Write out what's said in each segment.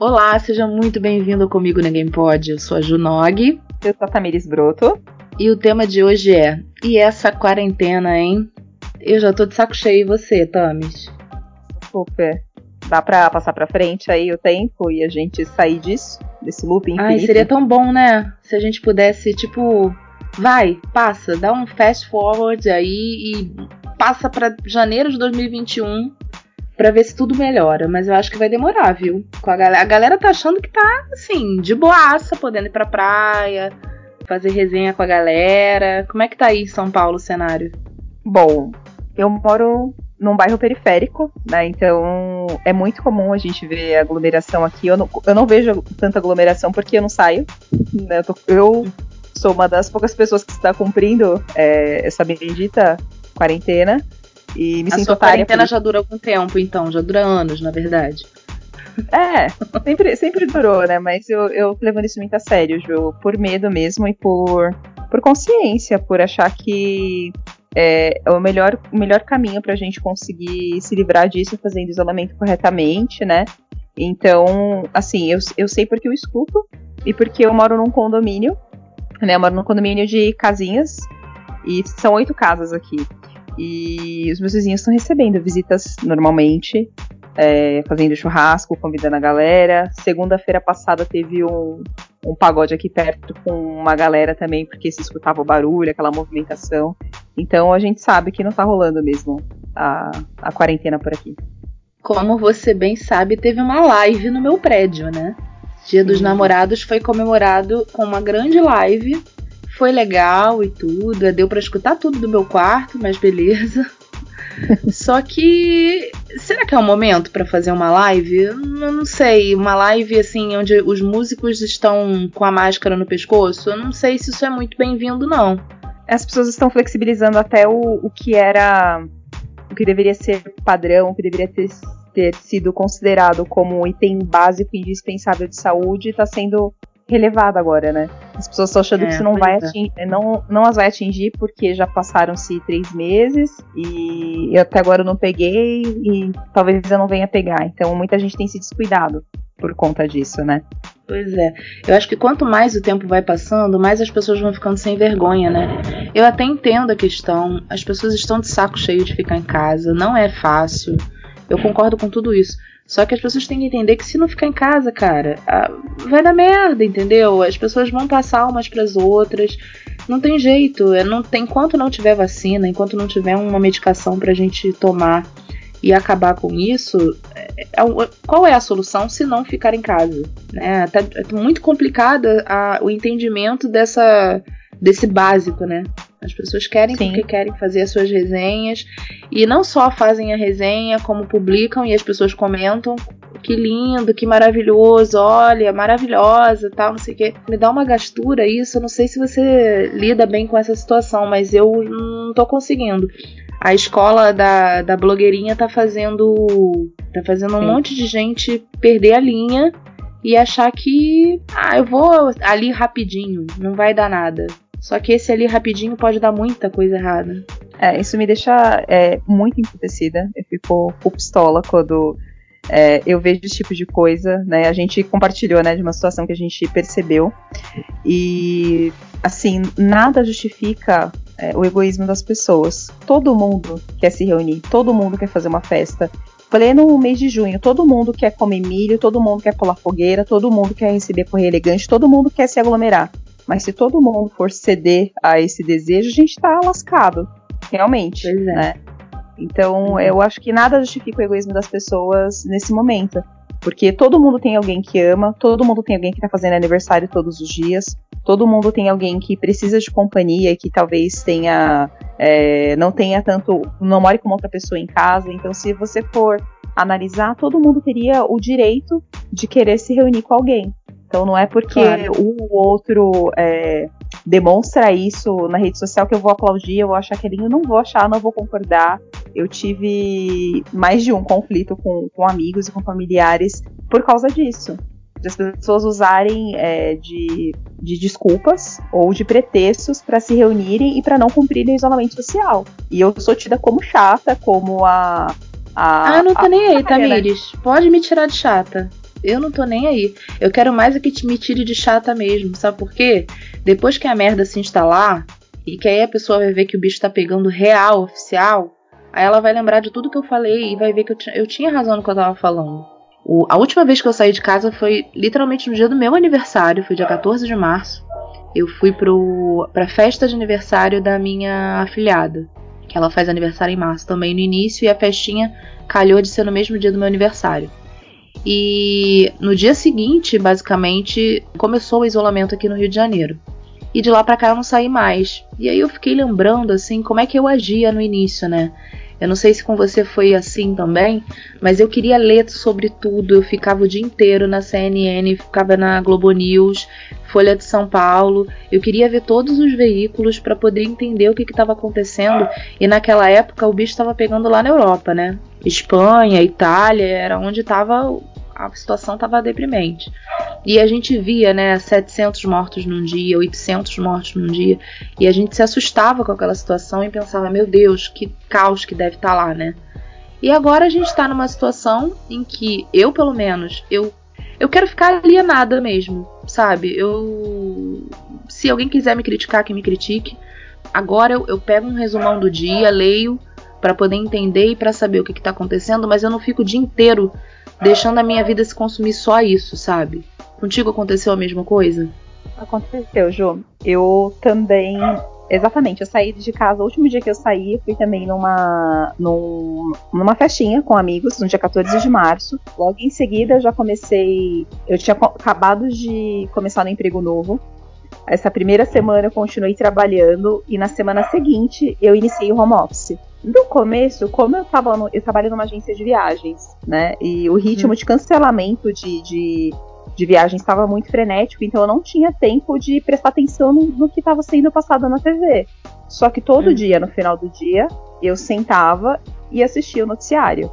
Olá, seja muito bem-vindo comigo Ninguém Pode. Eu sou a Junog. Eu sou a Tamires Broto. E o tema de hoje é: E essa quarentena, hein? Eu já tô de saco cheio e você, Tamis? Super. Dá pra passar pra frente aí o tempo e a gente sair disso? Desse loop infinito? Ai, seria tão bom, né? Se a gente pudesse, tipo, vai, passa, dá um fast forward aí e passa para janeiro de 2021 para ver se tudo melhora, mas eu acho que vai demorar, viu? A galera, a galera tá achando que tá assim, de boaça, podendo ir pra praia, fazer resenha com a galera. Como é que tá aí São Paulo o cenário? Bom, eu moro num bairro periférico, né? Então é muito comum a gente ver aglomeração aqui. Eu não, eu não vejo tanta aglomeração porque eu não saio. Né? Eu, tô, eu, sou uma das poucas pessoas que está cumprindo é, essa bendita quarentena. E me a sinto sua quarentena já dura algum tempo, então, já dura anos, na verdade. É, sempre, sempre durou, né? Mas eu, eu levando isso muito a sério, Ju, por medo mesmo e por, por consciência, por achar que é, é o melhor, o melhor caminho para a gente conseguir se livrar disso fazendo isolamento corretamente, né? Então, assim, eu, eu sei porque eu escuto e porque eu moro num condomínio, né? Eu moro num condomínio de casinhas e são oito casas aqui. E os meus vizinhos estão recebendo visitas normalmente, é, fazendo churrasco, convidando a galera. Segunda-feira passada teve um, um pagode aqui perto com uma galera também, porque se escutava o barulho, aquela movimentação. Então a gente sabe que não tá rolando mesmo a, a quarentena por aqui. Como você bem sabe, teve uma live no meu prédio, né? Dia dos Namorados foi comemorado com uma grande live foi legal e tudo, deu para escutar tudo do meu quarto, mas beleza. Só que será que é o momento para fazer uma live? Eu não sei, uma live assim onde os músicos estão com a máscara no pescoço. Eu não sei se isso é muito bem-vindo não. As pessoas estão flexibilizando até o, o que era o que deveria ser padrão, o que deveria ter, ter sido considerado como item básico e indispensável de saúde, está sendo relevado agora, né? As pessoas estão achando é, que isso não vai é. atingir, não, não as vai atingir porque já passaram-se três meses e eu até agora não peguei e talvez eu não venha pegar. Então muita gente tem se descuidado por conta disso, né? Pois é. Eu acho que quanto mais o tempo vai passando, mais as pessoas vão ficando sem vergonha, né? Eu até entendo a questão. As pessoas estão de saco cheio de ficar em casa, não é fácil. Eu concordo com tudo isso. Só que as pessoas têm que entender que se não ficar em casa, cara, vai dar merda, entendeu? As pessoas vão passar umas para as outras. Não tem jeito. É, não tem, enquanto não tiver vacina, enquanto não tiver uma medicação pra gente tomar e acabar com isso, é, é, qual é a solução se não ficar em casa? Né? Tá, é muito complicado a, o entendimento dessa, desse básico, né? As pessoas querem Sim. porque querem fazer as suas resenhas e não só fazem a resenha, como publicam e as pessoas comentam. Que lindo, que maravilhoso, olha, maravilhosa, tal, não sei o que. Me dá uma gastura isso. Eu não sei se você lida bem com essa situação, mas eu não tô conseguindo. A escola da, da blogueirinha tá fazendo. tá fazendo um Sim. monte de gente perder a linha e achar que. Ah, eu vou ali rapidinho, não vai dar nada. Só que esse ali rapidinho pode dar muita coisa errada. É, isso me deixa é, muito emputecida. Eu fico com pistola quando é, eu vejo esse tipo de coisa, né? A gente compartilhou, né, de uma situação que a gente percebeu. E, assim, nada justifica é, o egoísmo das pessoas. Todo mundo quer se reunir, todo mundo quer fazer uma festa. Pleno mês de junho, todo mundo quer comer milho, todo mundo quer pular fogueira, todo mundo quer receber correio elegante, todo mundo quer se aglomerar. Mas se todo mundo for ceder a esse desejo, a gente tá lascado. Realmente. Pois é. Né? Então, uhum. eu acho que nada justifica o egoísmo das pessoas nesse momento. Porque todo mundo tem alguém que ama, todo mundo tem alguém que tá fazendo aniversário todos os dias, todo mundo tem alguém que precisa de companhia, que talvez tenha. É, não tenha tanto. não more com outra pessoa em casa. Então, se você for analisar, todo mundo teria o direito de querer se reunir com alguém. Então não é porque claro. o outro é, demonstra isso na rede social que eu vou aplaudir, eu vou achar que é não vou achar, não vou concordar. Eu tive mais de um conflito com, com amigos e com familiares por causa disso. De as pessoas usarem é, de, de desculpas ou de pretextos para se reunirem e para não cumprirem o isolamento social. E eu sou tida como chata, como a. a ah, não tô nem aí, Tamires. Pode me tirar de chata. Eu não tô nem aí. Eu quero mais é que te me tire de chata mesmo, sabe por quê? Depois que a merda se instalar e que aí a pessoa vai ver que o bicho tá pegando real, oficial, aí ela vai lembrar de tudo que eu falei e vai ver que eu, eu tinha razão no que eu tava falando. O, a última vez que eu saí de casa foi literalmente no dia do meu aniversário, foi dia 14 de março. Eu fui pro, pra festa de aniversário da minha afilhada, que ela faz aniversário em março também no início, e a festinha calhou de ser no mesmo dia do meu aniversário. E no dia seguinte, basicamente, começou o isolamento aqui no Rio de Janeiro. E de lá para cá eu não saí mais. E aí eu fiquei lembrando assim como é que eu agia no início, né? Eu não sei se com você foi assim também, mas eu queria ler sobre tudo. Eu ficava o dia inteiro na CNN, ficava na Globo News, Folha de São Paulo. Eu queria ver todos os veículos para poder entender o que estava acontecendo. E naquela época o bicho estava pegando lá na Europa, né? Espanha, Itália, era onde estava a situação estava deprimente. E a gente via, né, 700 mortos num dia, 800 mortos num dia, e a gente se assustava com aquela situação e pensava, meu Deus, que caos que deve estar tá lá, né? E agora a gente está numa situação em que eu, pelo menos, eu eu quero ficar alienada mesmo, sabe? Eu se alguém quiser me criticar, que me critique. Agora eu, eu pego um resumão do dia, leio para poder entender e para saber o que está acontecendo, mas eu não fico o dia inteiro deixando a minha vida se consumir só isso, sabe? Contigo aconteceu a mesma coisa? Aconteceu, Ju. Eu também. Exatamente, eu saí de casa, o último dia que eu saí, fui também numa, num, numa festinha com amigos, no dia 14 de março. Logo em seguida, eu já comecei. Eu tinha acabado de começar no emprego novo. Essa primeira semana eu continuei trabalhando e na semana seguinte eu iniciei o home office. No começo, como eu tava no, eu trabalho numa agência de viagens, né? E o ritmo hum. de cancelamento de, de, de viagens estava muito frenético, então eu não tinha tempo de prestar atenção no, no que estava sendo passado na TV. Só que todo hum. dia, no final do dia, eu sentava e assistia o noticiário.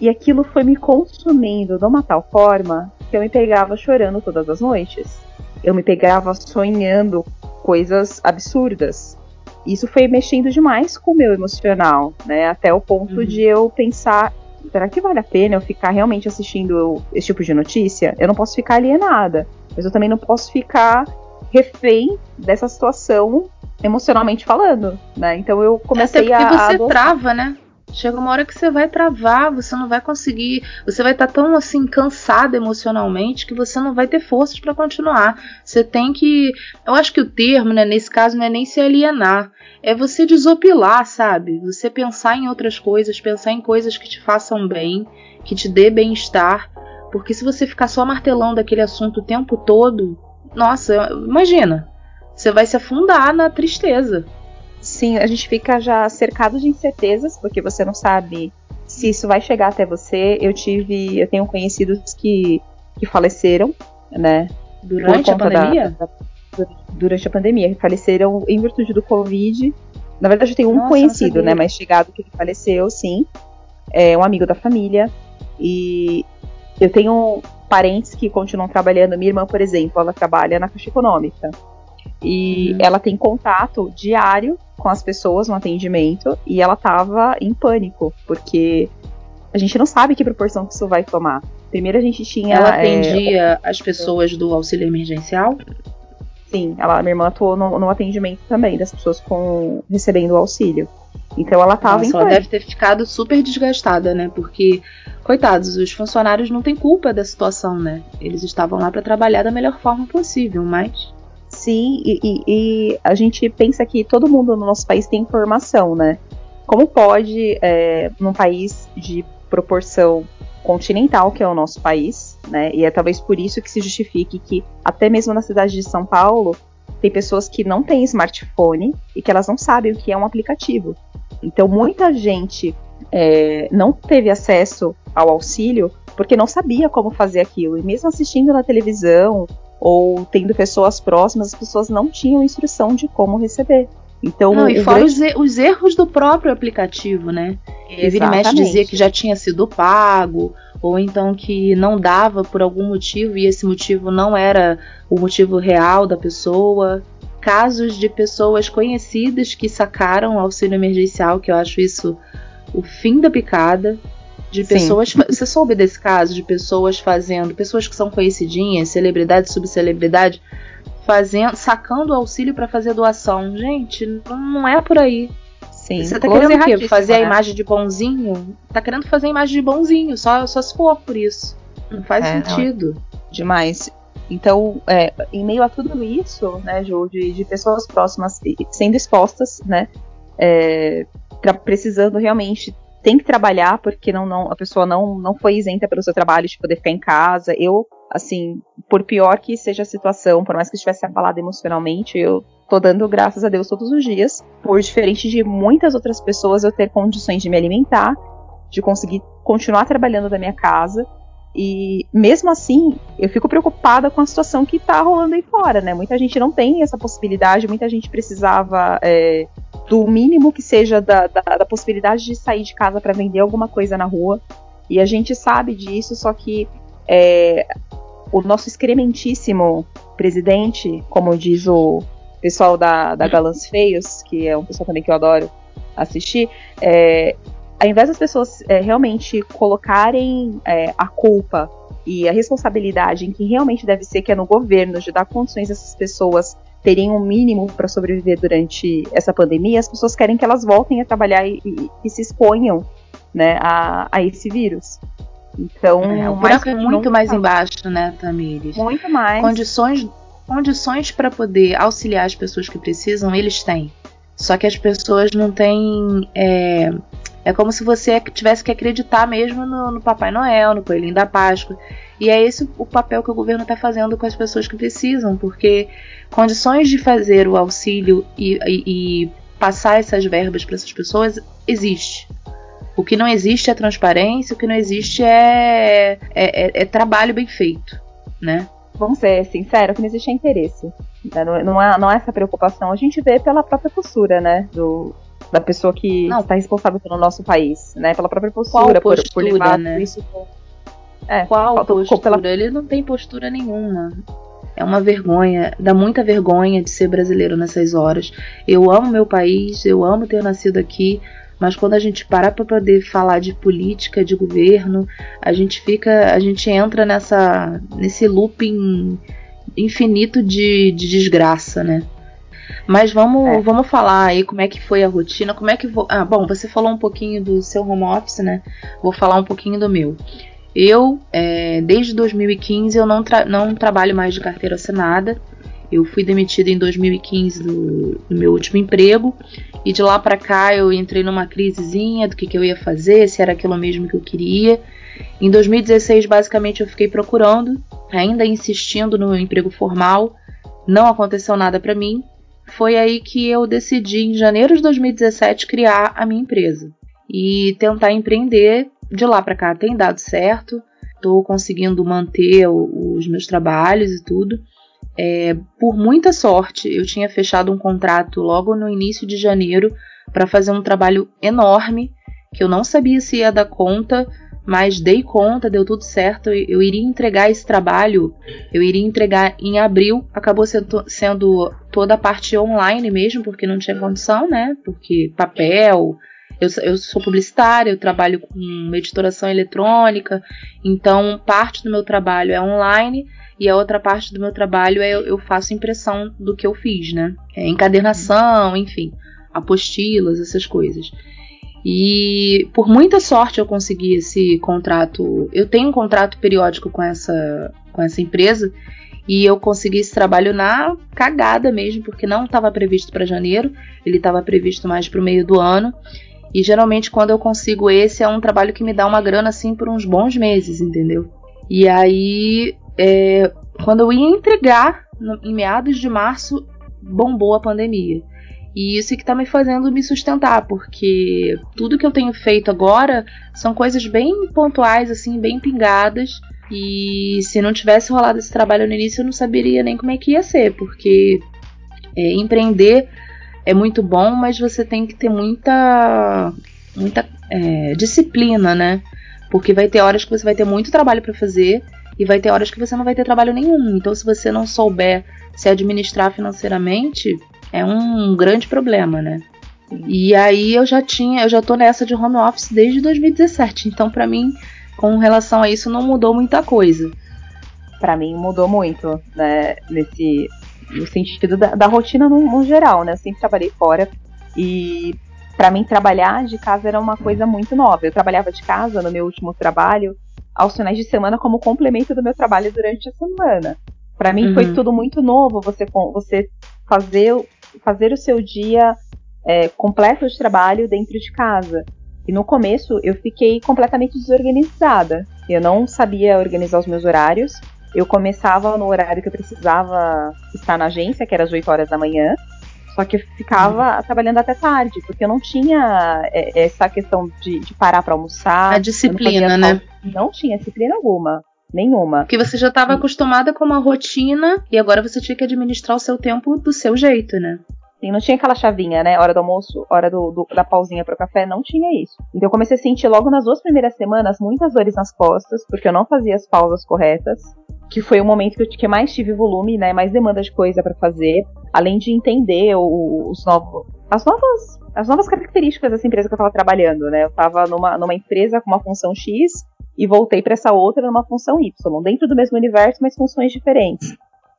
E aquilo foi me consumindo de uma tal forma que eu me pegava chorando todas as noites. Eu me pegava sonhando coisas absurdas. Isso foi mexendo demais com o meu emocional, né? Até o ponto uhum. de eu pensar, será que vale a pena eu ficar realmente assistindo esse tipo de notícia? Eu não posso ficar alienada, mas eu também não posso ficar refém dessa situação emocionalmente falando, né? Então eu comecei Até porque a. Você a trava, né? Chega uma hora que você vai travar, você não vai conseguir, você vai estar tá tão assim cansado emocionalmente que você não vai ter forças para continuar. Você tem que, eu acho que o termo, né, nesse caso não é nem se alienar, é você desopilar, sabe? Você pensar em outras coisas, pensar em coisas que te façam bem, que te dê bem-estar, porque se você ficar só martelando aquele assunto o tempo todo, nossa, imagina, você vai se afundar na tristeza. Sim, a gente fica já cercado de incertezas, porque você não sabe se isso vai chegar até você. Eu tive, eu tenho conhecidos que, que faleceram, né? Durante a pandemia? Da, da, durante a pandemia, que faleceram em virtude do Covid. Na verdade, eu tenho um Nossa, conhecido, né? Mais chegado que ele faleceu, sim. É um amigo da família. E eu tenho parentes que continuam trabalhando. Minha irmã, por exemplo, ela trabalha na Caixa Econômica. E uhum. ela tem contato diário com as pessoas no atendimento e ela tava em pânico, porque a gente não sabe que proporção que isso vai tomar. Primeiro a gente tinha. Ela atendia é, as pessoas do auxílio emergencial? Sim, ela, minha irmã atuou no, no atendimento também das pessoas com recebendo o auxílio. Então ela tava Nossa, em ela deve ter ficado super desgastada, né? Porque, coitados, os funcionários não têm culpa da situação, né? Eles estavam lá para trabalhar da melhor forma possível, mas Sim, e, e, e, a gente pensa que todo mundo no nosso país tem informação, né? Como pode, é, num país de proporção continental, que é o nosso país, né? E é talvez por isso que se justifique que até mesmo na cidade de São Paulo tem pessoas que não têm smartphone e que elas não sabem o que é um aplicativo. Então muita gente é, não teve acesso ao auxílio porque não sabia como fazer aquilo. E mesmo assistindo na televisão ou tendo pessoas próximas, as pessoas não tinham instrução de como receber. Então, não, e fora grande... os, erros do próprio aplicativo, né? E vira e mexe dizia que já tinha sido pago, ou então que não dava por algum motivo e esse motivo não era o motivo real da pessoa. Casos de pessoas conhecidas que sacaram auxílio emergencial, que eu acho isso o fim da picada. De pessoas. Você soube desse caso de pessoas fazendo, pessoas que são conhecidinhas, celebridade, subcelebridade, fazendo, sacando auxílio para fazer doação. Gente, não é por aí. Sim, você tá querendo o quê? Fazer né? a imagem de bonzinho? Tá querendo fazer a imagem de bonzinho, só, só se for por isso. Não faz é, sentido. Não. Demais. Então, é, em meio a tudo isso, né, Ju, de, de pessoas próximas sendo expostas, né, é, precisando realmente tem que trabalhar porque não, não a pessoa não, não foi isenta pelo seu trabalho de poder ficar em casa. Eu, assim, por pior que seja a situação, por mais que estivesse abalada emocionalmente, eu tô dando graças a Deus todos os dias, por diferente de muitas outras pessoas, eu ter condições de me alimentar, de conseguir continuar trabalhando da minha casa. E mesmo assim, eu fico preocupada com a situação que tá rolando aí fora, né? Muita gente não tem essa possibilidade, muita gente precisava é, do mínimo que seja da, da, da possibilidade de sair de casa para vender alguma coisa na rua. E a gente sabe disso, só que é, o nosso excrementíssimo presidente, como diz o pessoal da, da Galãs Feios, que é um pessoal também que eu adoro assistir, é, ao invés das pessoas é, realmente colocarem é, a culpa e a responsabilidade em quem realmente deve ser, que é no governo, de dar condições a essas pessoas terem um mínimo para sobreviver durante essa pandemia, as pessoas querem que elas voltem a trabalhar e, e, e se exponham né, a, a, esse vírus. Então, é, o buraco é muito mais embaixo, né, Tamires? Muito mais. Condições, condições para poder auxiliar as pessoas que precisam, eles têm. Só que as pessoas não têm. É, é como se você tivesse que acreditar mesmo no, no Papai Noel, no Coelhinho da Páscoa. E é esse o papel que o governo está fazendo com as pessoas que precisam, porque condições de fazer o auxílio e, e, e passar essas verbas para essas pessoas existe. O que não existe é transparência, o que não existe é, é, é, é trabalho bem feito, né? Vamos ser sinceros, que não existe interesse. Né? Não, não, é, não é essa preocupação. A gente vê pela própria postura, né? Do, da pessoa que está responsável pelo nosso país, né? Pela própria postura, postura por, por levar né? isso é, Qual postura? Pela... Ele não tem postura nenhuma. É uma vergonha, dá muita vergonha de ser brasileiro nessas horas. Eu amo meu país, eu amo ter nascido aqui, mas quando a gente parar para poder falar de política, de governo, a gente fica, a gente entra nessa nesse looping infinito de, de desgraça, né? Mas vamos, é. vamos falar aí como é que foi a rotina, como é que. Ah, bom, você falou um pouquinho do seu home office, né? Vou falar um pouquinho do meu. Eu, é, desde 2015, eu não, tra não trabalho mais de carteira assinada. Eu fui demitida em 2015 do, do meu último emprego e de lá para cá eu entrei numa crisezinha do que, que eu ia fazer, se era aquilo mesmo que eu queria. Em 2016, basicamente, eu fiquei procurando, ainda insistindo no emprego formal. Não aconteceu nada para mim. Foi aí que eu decidi, em janeiro de 2017, criar a minha empresa e tentar empreender de lá para cá tem dado certo, estou conseguindo manter os meus trabalhos e tudo. É, por muita sorte, eu tinha fechado um contrato logo no início de janeiro para fazer um trabalho enorme que eu não sabia se ia dar conta, mas dei conta, deu tudo certo. Eu iria entregar esse trabalho, eu iria entregar em abril. Acabou sendo, sendo toda a parte online mesmo, porque não tinha condição, né? Porque papel, eu, eu sou publicitária, eu trabalho com editoração eletrônica, então parte do meu trabalho é online e a outra parte do meu trabalho é eu faço impressão do que eu fiz, né? É encadernação, enfim, apostilas, essas coisas. E por muita sorte eu consegui esse contrato. Eu tenho um contrato periódico com essa, com essa empresa e eu consegui esse trabalho na cagada mesmo, porque não estava previsto para janeiro, ele estava previsto mais para o meio do ano. E geralmente quando eu consigo esse é um trabalho que me dá uma grana assim por uns bons meses, entendeu? E aí, é, quando eu ia entregar, no, em meados de março, bombou a pandemia. E isso que tá me fazendo me sustentar, porque tudo que eu tenho feito agora são coisas bem pontuais, assim, bem pingadas. E se não tivesse rolado esse trabalho no início, eu não saberia nem como é que ia ser, porque é, empreender é muito bom, mas você tem que ter muita, muita é, disciplina, né? Porque vai ter horas que você vai ter muito trabalho para fazer e vai ter horas que você não vai ter trabalho nenhum. Então, se você não souber se administrar financeiramente, é um grande problema, né? E aí eu já tinha, eu já tô nessa de home office desde 2017. Então, para mim, com relação a isso, não mudou muita coisa. Para mim mudou muito, né, nesse no sentido da, da rotina no, no, geral, né? Eu sempre trabalhei fora e para mim trabalhar de casa era uma coisa muito nova. Eu trabalhava de casa no meu último trabalho aos finais de semana como complemento do meu trabalho durante a semana. Para mim uhum. foi tudo muito novo. Você você fazer fazer o seu dia é, completo de trabalho dentro de casa. E no começo eu fiquei completamente desorganizada. Eu não sabia organizar os meus horários. Eu começava no horário que eu precisava estar na agência, que era às 8 horas da manhã. Só que eu ficava uhum. trabalhando até tarde, porque eu não tinha é, essa questão de, de parar para almoçar. A disciplina, não né? Não tinha disciplina alguma. Nenhuma. Porque você já estava acostumada com uma rotina e agora você tinha que administrar o seu tempo do seu jeito, né? Sim, não tinha aquela chavinha, né? Hora do almoço, hora do, do da pausinha para o café, não tinha isso. Então eu comecei a sentir logo nas duas primeiras semanas muitas dores nas costas, porque eu não fazia as pausas corretas que foi o momento que eu mais tive volume, né, mais demanda de coisa para fazer, além de entender o, os novos, as novas, as novas características dessa empresa que eu estava trabalhando, né? Eu estava numa, numa empresa com uma função X e voltei para essa outra numa função Y, dentro do mesmo universo, mas funções diferentes.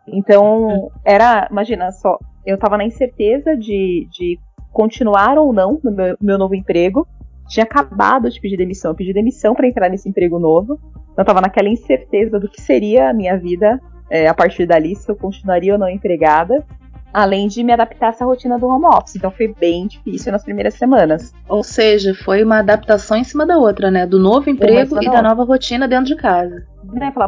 Então, era, imagina só, eu estava na incerteza de, de continuar ou não no meu, meu novo emprego, tinha acabado de pedir demissão. Eu pedi demissão para entrar nesse emprego novo. Eu estava naquela incerteza do que seria a minha vida é, a partir dali, se eu continuaria ou não empregada além de me adaptar a essa rotina do home office. Então foi bem difícil nas primeiras semanas. Ou seja, foi uma adaptação em cima da outra, né? Do novo emprego e da nova rotina dentro de casa. Né, falar,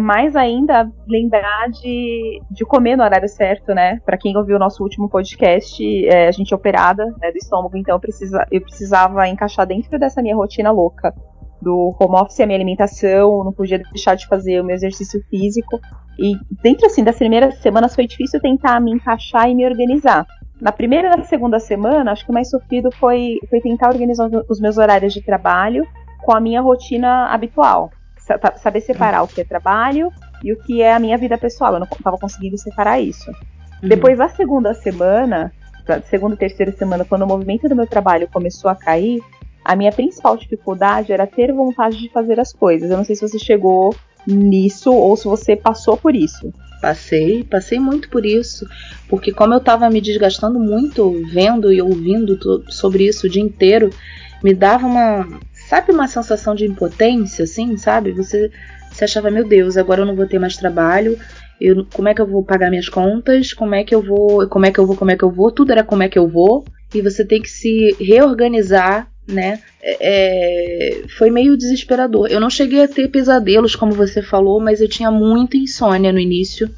mais, ainda lembrar de, de comer no horário certo, né? Para quem ouviu o nosso último podcast, é, a gente é operada né, do estômago, então eu, precisa, eu precisava encaixar dentro dessa minha rotina louca do home office a minha alimentação, não podia deixar de fazer o meu exercício físico. E dentro assim das primeiras semanas foi difícil tentar me encaixar e me organizar. Na primeira e na segunda semana, acho que o mais sofrido foi, foi tentar organizar os meus horários de trabalho com a minha rotina habitual. Saber separar o que é trabalho e o que é a minha vida pessoal. Eu não estava conseguindo separar isso. Uhum. Depois da segunda semana, da segunda e terceira semana, quando o movimento do meu trabalho começou a cair, a minha principal dificuldade era ter vontade de fazer as coisas. Eu não sei se você chegou nisso ou se você passou por isso. Passei, passei muito por isso, porque como eu estava me desgastando muito vendo e ouvindo sobre isso o dia inteiro, me dava uma, sabe, uma sensação de impotência, assim, sabe? Você se achava, meu Deus, agora eu não vou ter mais trabalho, eu, como é que eu vou pagar minhas contas? Como é que eu vou, como é que eu vou, como é que eu vou? Tudo era como é que eu vou, e você tem que se reorganizar né? É, é, foi meio desesperador. Eu não cheguei a ter pesadelos, como você falou, mas eu tinha muita insônia no início,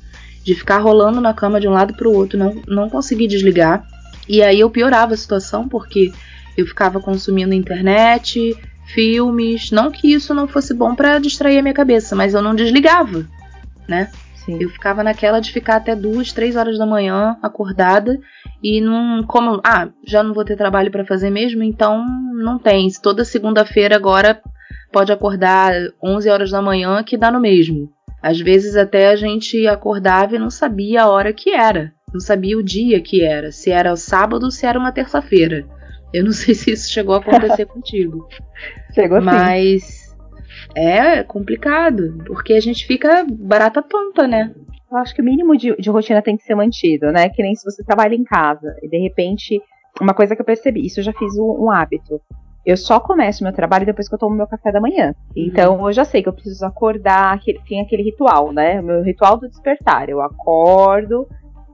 de ficar rolando na cama de um lado para o outro, não, não consegui desligar. E aí eu piorava a situação porque eu ficava consumindo internet, filmes, não que isso não fosse bom para distrair a minha cabeça, mas eu não desligava, né? Sim. Eu ficava naquela de ficar até duas, três horas da manhã acordada e não. Como. Ah, já não vou ter trabalho para fazer mesmo, então não tem. Toda segunda-feira agora pode acordar 11 horas da manhã que dá no mesmo. Às vezes até a gente acordava e não sabia a hora que era. Não sabia o dia que era. Se era o sábado ou se era uma terça-feira. Eu não sei se isso chegou a acontecer contigo. Chegou sim. Mas é complicado, porque a gente fica barata tonta, né? Eu acho que o mínimo de, de rotina tem que ser mantido, né? Que nem se você trabalha em casa e de repente, uma coisa que eu percebi, isso eu já fiz um, um hábito. Eu só começo meu trabalho depois que eu tomo meu café da manhã. Uhum. Então eu já sei que eu preciso acordar, tem aquele ritual, né? O meu ritual do despertar. Eu acordo,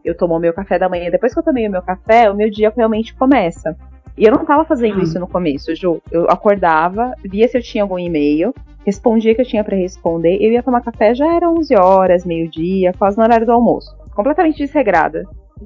eu tomo meu café da manhã. Depois que eu tomei o meu café, o meu dia realmente começa. E eu não tava fazendo uhum. isso no começo, Ju. Eu acordava, via se eu tinha algum e-mail, respondia que eu tinha para responder, eu ia tomar café, já era 11 horas, meio-dia, quase no horário do almoço. Completamente desregrada.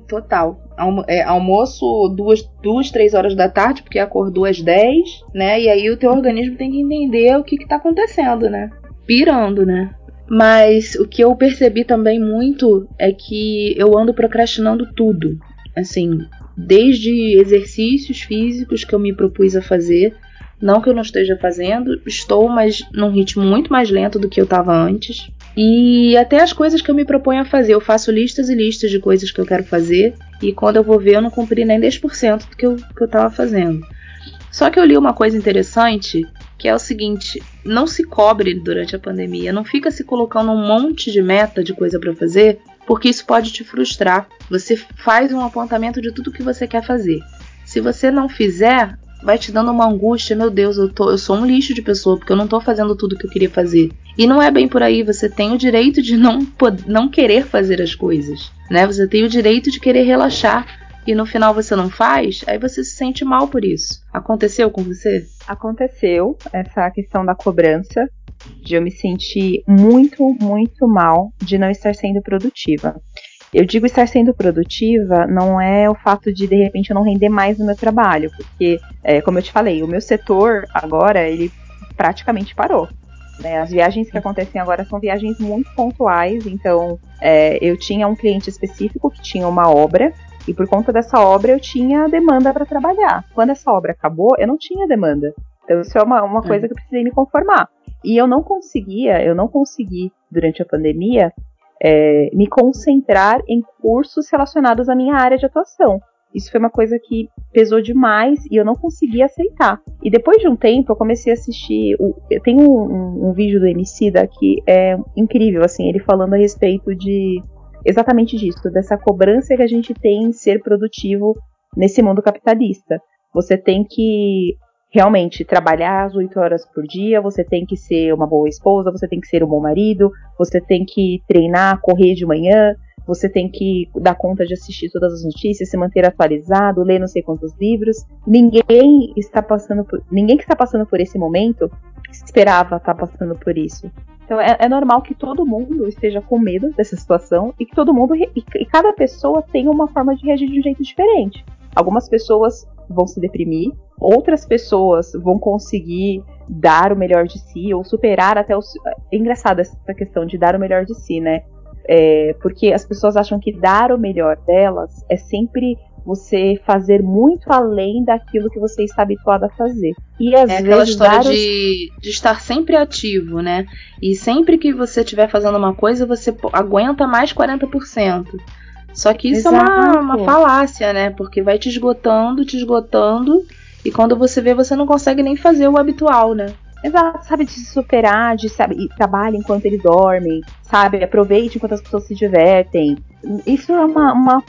Total. Almo é, almoço duas, duas, três horas da tarde, porque acordou às 10, né? E aí o teu organismo tem que entender o que, que tá acontecendo, né? Pirando, né? Mas o que eu percebi também muito é que eu ando procrastinando tudo. Assim, desde exercícios físicos que eu me propus a fazer, não que eu não esteja fazendo, estou, mas num ritmo muito mais lento do que eu estava antes. E até as coisas que eu me proponho a fazer, eu faço listas e listas de coisas que eu quero fazer, e quando eu vou ver, eu não cumpri nem 10% do que eu, que eu tava fazendo. Só que eu li uma coisa interessante, que é o seguinte: não se cobre durante a pandemia, não fica se colocando um monte de meta de coisa para fazer, porque isso pode te frustrar. Você faz um apontamento de tudo que você quer fazer. Se você não fizer, vai te dando uma angústia, meu Deus, eu, tô, eu sou um lixo de pessoa, porque eu não tô fazendo tudo que eu queria fazer. E não é bem por aí, você tem o direito de não, não querer fazer as coisas, né? Você tem o direito de querer relaxar e no final você não faz, aí você se sente mal por isso. Aconteceu com você? Aconteceu essa questão da cobrança, de eu me sentir muito, muito mal de não estar sendo produtiva. Eu digo estar sendo produtiva não é o fato de de repente eu não render mais no meu trabalho, porque, é, como eu te falei, o meu setor agora ele praticamente parou. Né? As viagens que acontecem agora são viagens muito pontuais, então é, eu tinha um cliente específico que tinha uma obra e por conta dessa obra eu tinha demanda para trabalhar. Quando essa obra acabou, eu não tinha demanda. Então isso é uma, uma coisa que eu precisei me conformar. E eu não conseguia, eu não consegui durante a pandemia é, me concentrar em cursos relacionados à minha área de atuação. Isso foi uma coisa que pesou demais e eu não conseguia aceitar. E depois de um tempo eu comecei a assistir. O, tenho um, um, um vídeo do MC que é incrível, assim, ele falando a respeito de exatamente disso, dessa cobrança que a gente tem em ser produtivo nesse mundo capitalista. Você tem que realmente trabalhar as oito horas por dia, você tem que ser uma boa esposa, você tem que ser um bom marido, você tem que treinar, correr de manhã, você tem que dar conta de assistir todas as notícias, se manter atualizado, ler não sei quantos livros. Ninguém está passando por, ninguém que está passando por esse momento esperava estar passando por isso. Então é, é, normal que todo mundo esteja com medo dessa situação e que todo mundo e, e cada pessoa tenha uma forma de reagir de um jeito diferente. Algumas pessoas vão se deprimir, outras pessoas vão conseguir dar o melhor de si ou superar até o. É engraçado essa questão de dar o melhor de si, né? É, porque as pessoas acham que dar o melhor delas é sempre você fazer muito além daquilo que você está habituado a fazer. E às é vezes aquela história os... de, de estar sempre ativo, né? E sempre que você estiver fazendo uma coisa, você aguenta mais 40%. Só que isso Exato. é uma, uma falácia, né? Porque vai te esgotando, te esgotando, e quando você vê, você não consegue nem fazer o habitual, né? Exato, sabe, de se superar, de sabe, trabalhe enquanto eles dormem, sabe, aproveite enquanto as pessoas se divertem. Isso é uma, uma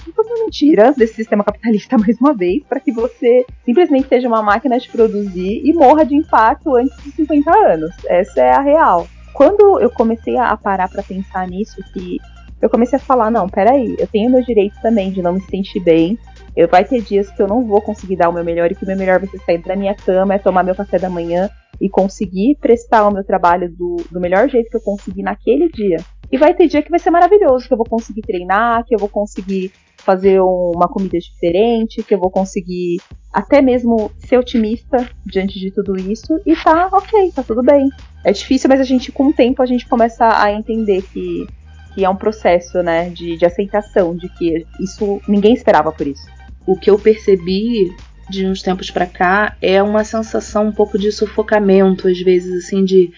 mentira desse sistema capitalista, mais uma vez, para que você simplesmente seja uma máquina de produzir e morra de infarto antes de 50 anos. Essa é a real. Quando eu comecei a parar para pensar nisso, que eu comecei a falar, não, peraí, eu tenho meu direito também de não me sentir bem. Eu vai ter dias que eu não vou conseguir dar o meu melhor e que o meu melhor vai ser sair da minha cama, é tomar meu café da manhã e conseguir prestar o meu trabalho do, do melhor jeito que eu conseguir naquele dia. E vai ter dia que vai ser maravilhoso, que eu vou conseguir treinar, que eu vou conseguir fazer uma comida diferente, que eu vou conseguir até mesmo ser otimista diante de tudo isso e tá ok, tá tudo bem. É difícil, mas a gente, com o tempo, a gente começa a entender que que é um processo, né, de, de aceitação de que isso ninguém esperava por isso. O que eu percebi de uns tempos para cá é uma sensação um pouco de sufocamento, às vezes assim de,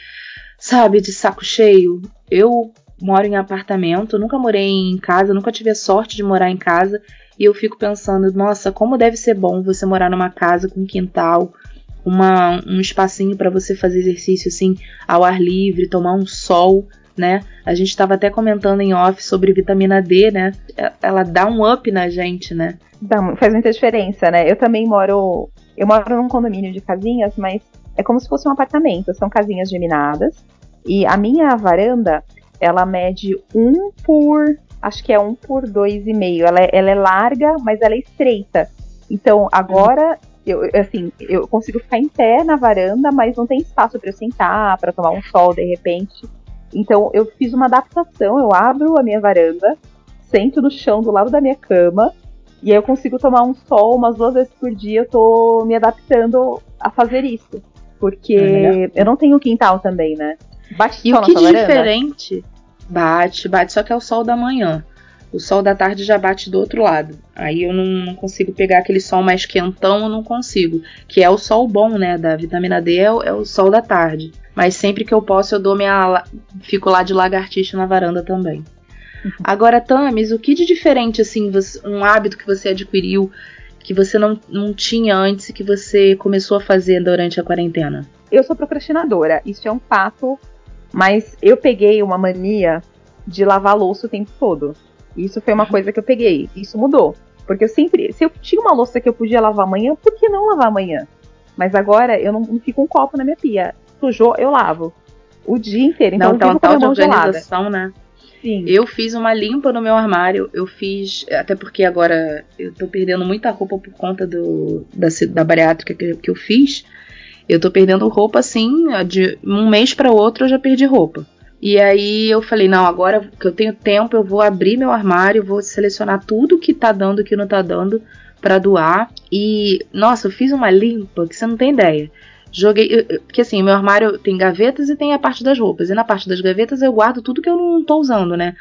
sabe, de saco cheio. Eu moro em apartamento, nunca morei em casa, nunca tive a sorte de morar em casa, e eu fico pensando, nossa, como deve ser bom você morar numa casa com quintal, uma, um espacinho para você fazer exercício assim ao ar livre, tomar um sol né? A gente estava até comentando em off sobre vitamina D, né? Ela dá um up na gente, né? Dá, faz muita diferença, né? Eu também moro. Eu moro num condomínio de casinhas, mas é como se fosse um apartamento. São casinhas geminadas. E a minha varanda, ela mede um por. Acho que é um por dois e meio. Ela é, ela é larga, mas ela é estreita. Então, agora eu, assim, eu consigo ficar em pé na varanda, mas não tem espaço para eu sentar, para tomar um sol de repente. Então eu fiz uma adaptação, eu abro a minha varanda, sento no chão do lado da minha cama, e aí eu consigo tomar um sol umas duas vezes por dia, eu tô me adaptando a fazer isso. Porque é eu não tenho quintal também, né? Bate e o que de diferente bate, bate, só que é o sol da manhã. O sol da tarde já bate do outro lado. Aí eu não, não, consigo pegar aquele sol mais quentão, eu não consigo. Que é o sol bom, né? Da vitamina D é o, é o sol da tarde. Mas sempre que eu posso, eu dou minha. Fico lá de lagartixa na varanda também. Uhum. Agora, Tamis, o que de diferente, assim, você, um hábito que você adquiriu que você não, não tinha antes e que você começou a fazer durante a quarentena? Eu sou procrastinadora, isso é um fato, mas eu peguei uma mania de lavar louça o tempo todo. Isso foi uma coisa que eu peguei. Isso mudou. Porque eu sempre. Se eu tinha uma louça que eu podia lavar amanhã, por que não lavar amanhã? Mas agora eu não, não fico um copo na minha pia. Sujou, eu lavo. O dia inteiro. Então não, eu fico tal de organização, gelada. né? Sim. Eu fiz uma limpa no meu armário. Eu fiz. Até porque agora eu tô perdendo muita roupa por conta do, da, da bariátrica que, que eu fiz. Eu tô perdendo roupa assim, de um mês para outro eu já perdi roupa. E aí eu falei, não, agora que eu tenho tempo, eu vou abrir meu armário, vou selecionar tudo que tá dando que não tá dando para doar. E, nossa, eu fiz uma limpa que você não tem ideia. Joguei, porque assim, meu armário tem gavetas e tem a parte das roupas. E na parte das gavetas eu guardo tudo que eu não tô usando, né?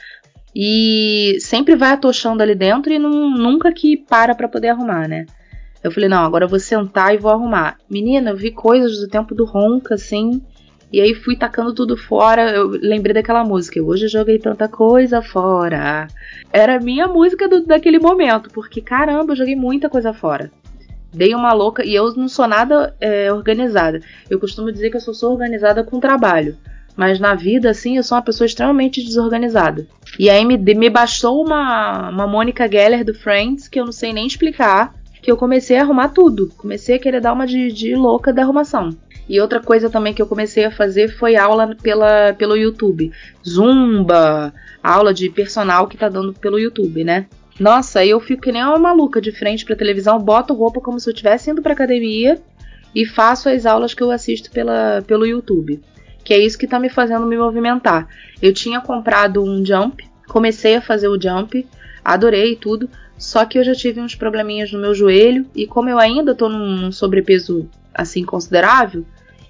E sempre vai atochando ali dentro e não, nunca que para para poder arrumar, né? Eu falei, não, agora eu vou sentar e vou arrumar. Menina, eu vi coisas do tempo do Ronca, assim, e aí fui tacando tudo fora. Eu lembrei daquela música. Hoje eu joguei tanta coisa fora. Era a minha música do, daquele momento, porque caramba, eu joguei muita coisa fora. Dei uma louca e eu não sou nada é, organizada. Eu costumo dizer que eu só sou organizada com trabalho. Mas na vida, assim, eu sou uma pessoa extremamente desorganizada. E aí me, me baixou uma, uma Mônica Geller do Friends, que eu não sei nem explicar, que eu comecei a arrumar tudo. Comecei a querer dar uma de, de louca da arrumação. E outra coisa também que eu comecei a fazer foi aula pela, pelo YouTube. Zumba, aula de personal que tá dando pelo YouTube, né? Nossa, eu fico que nem uma maluca de frente pra televisão, boto roupa como se eu estivesse indo pra academia e faço as aulas que eu assisto pela, pelo YouTube. Que é isso que tá me fazendo me movimentar. Eu tinha comprado um jump, comecei a fazer o jump, adorei tudo, só que eu já tive uns probleminhas no meu joelho e como eu ainda tô num sobrepeso assim considerável,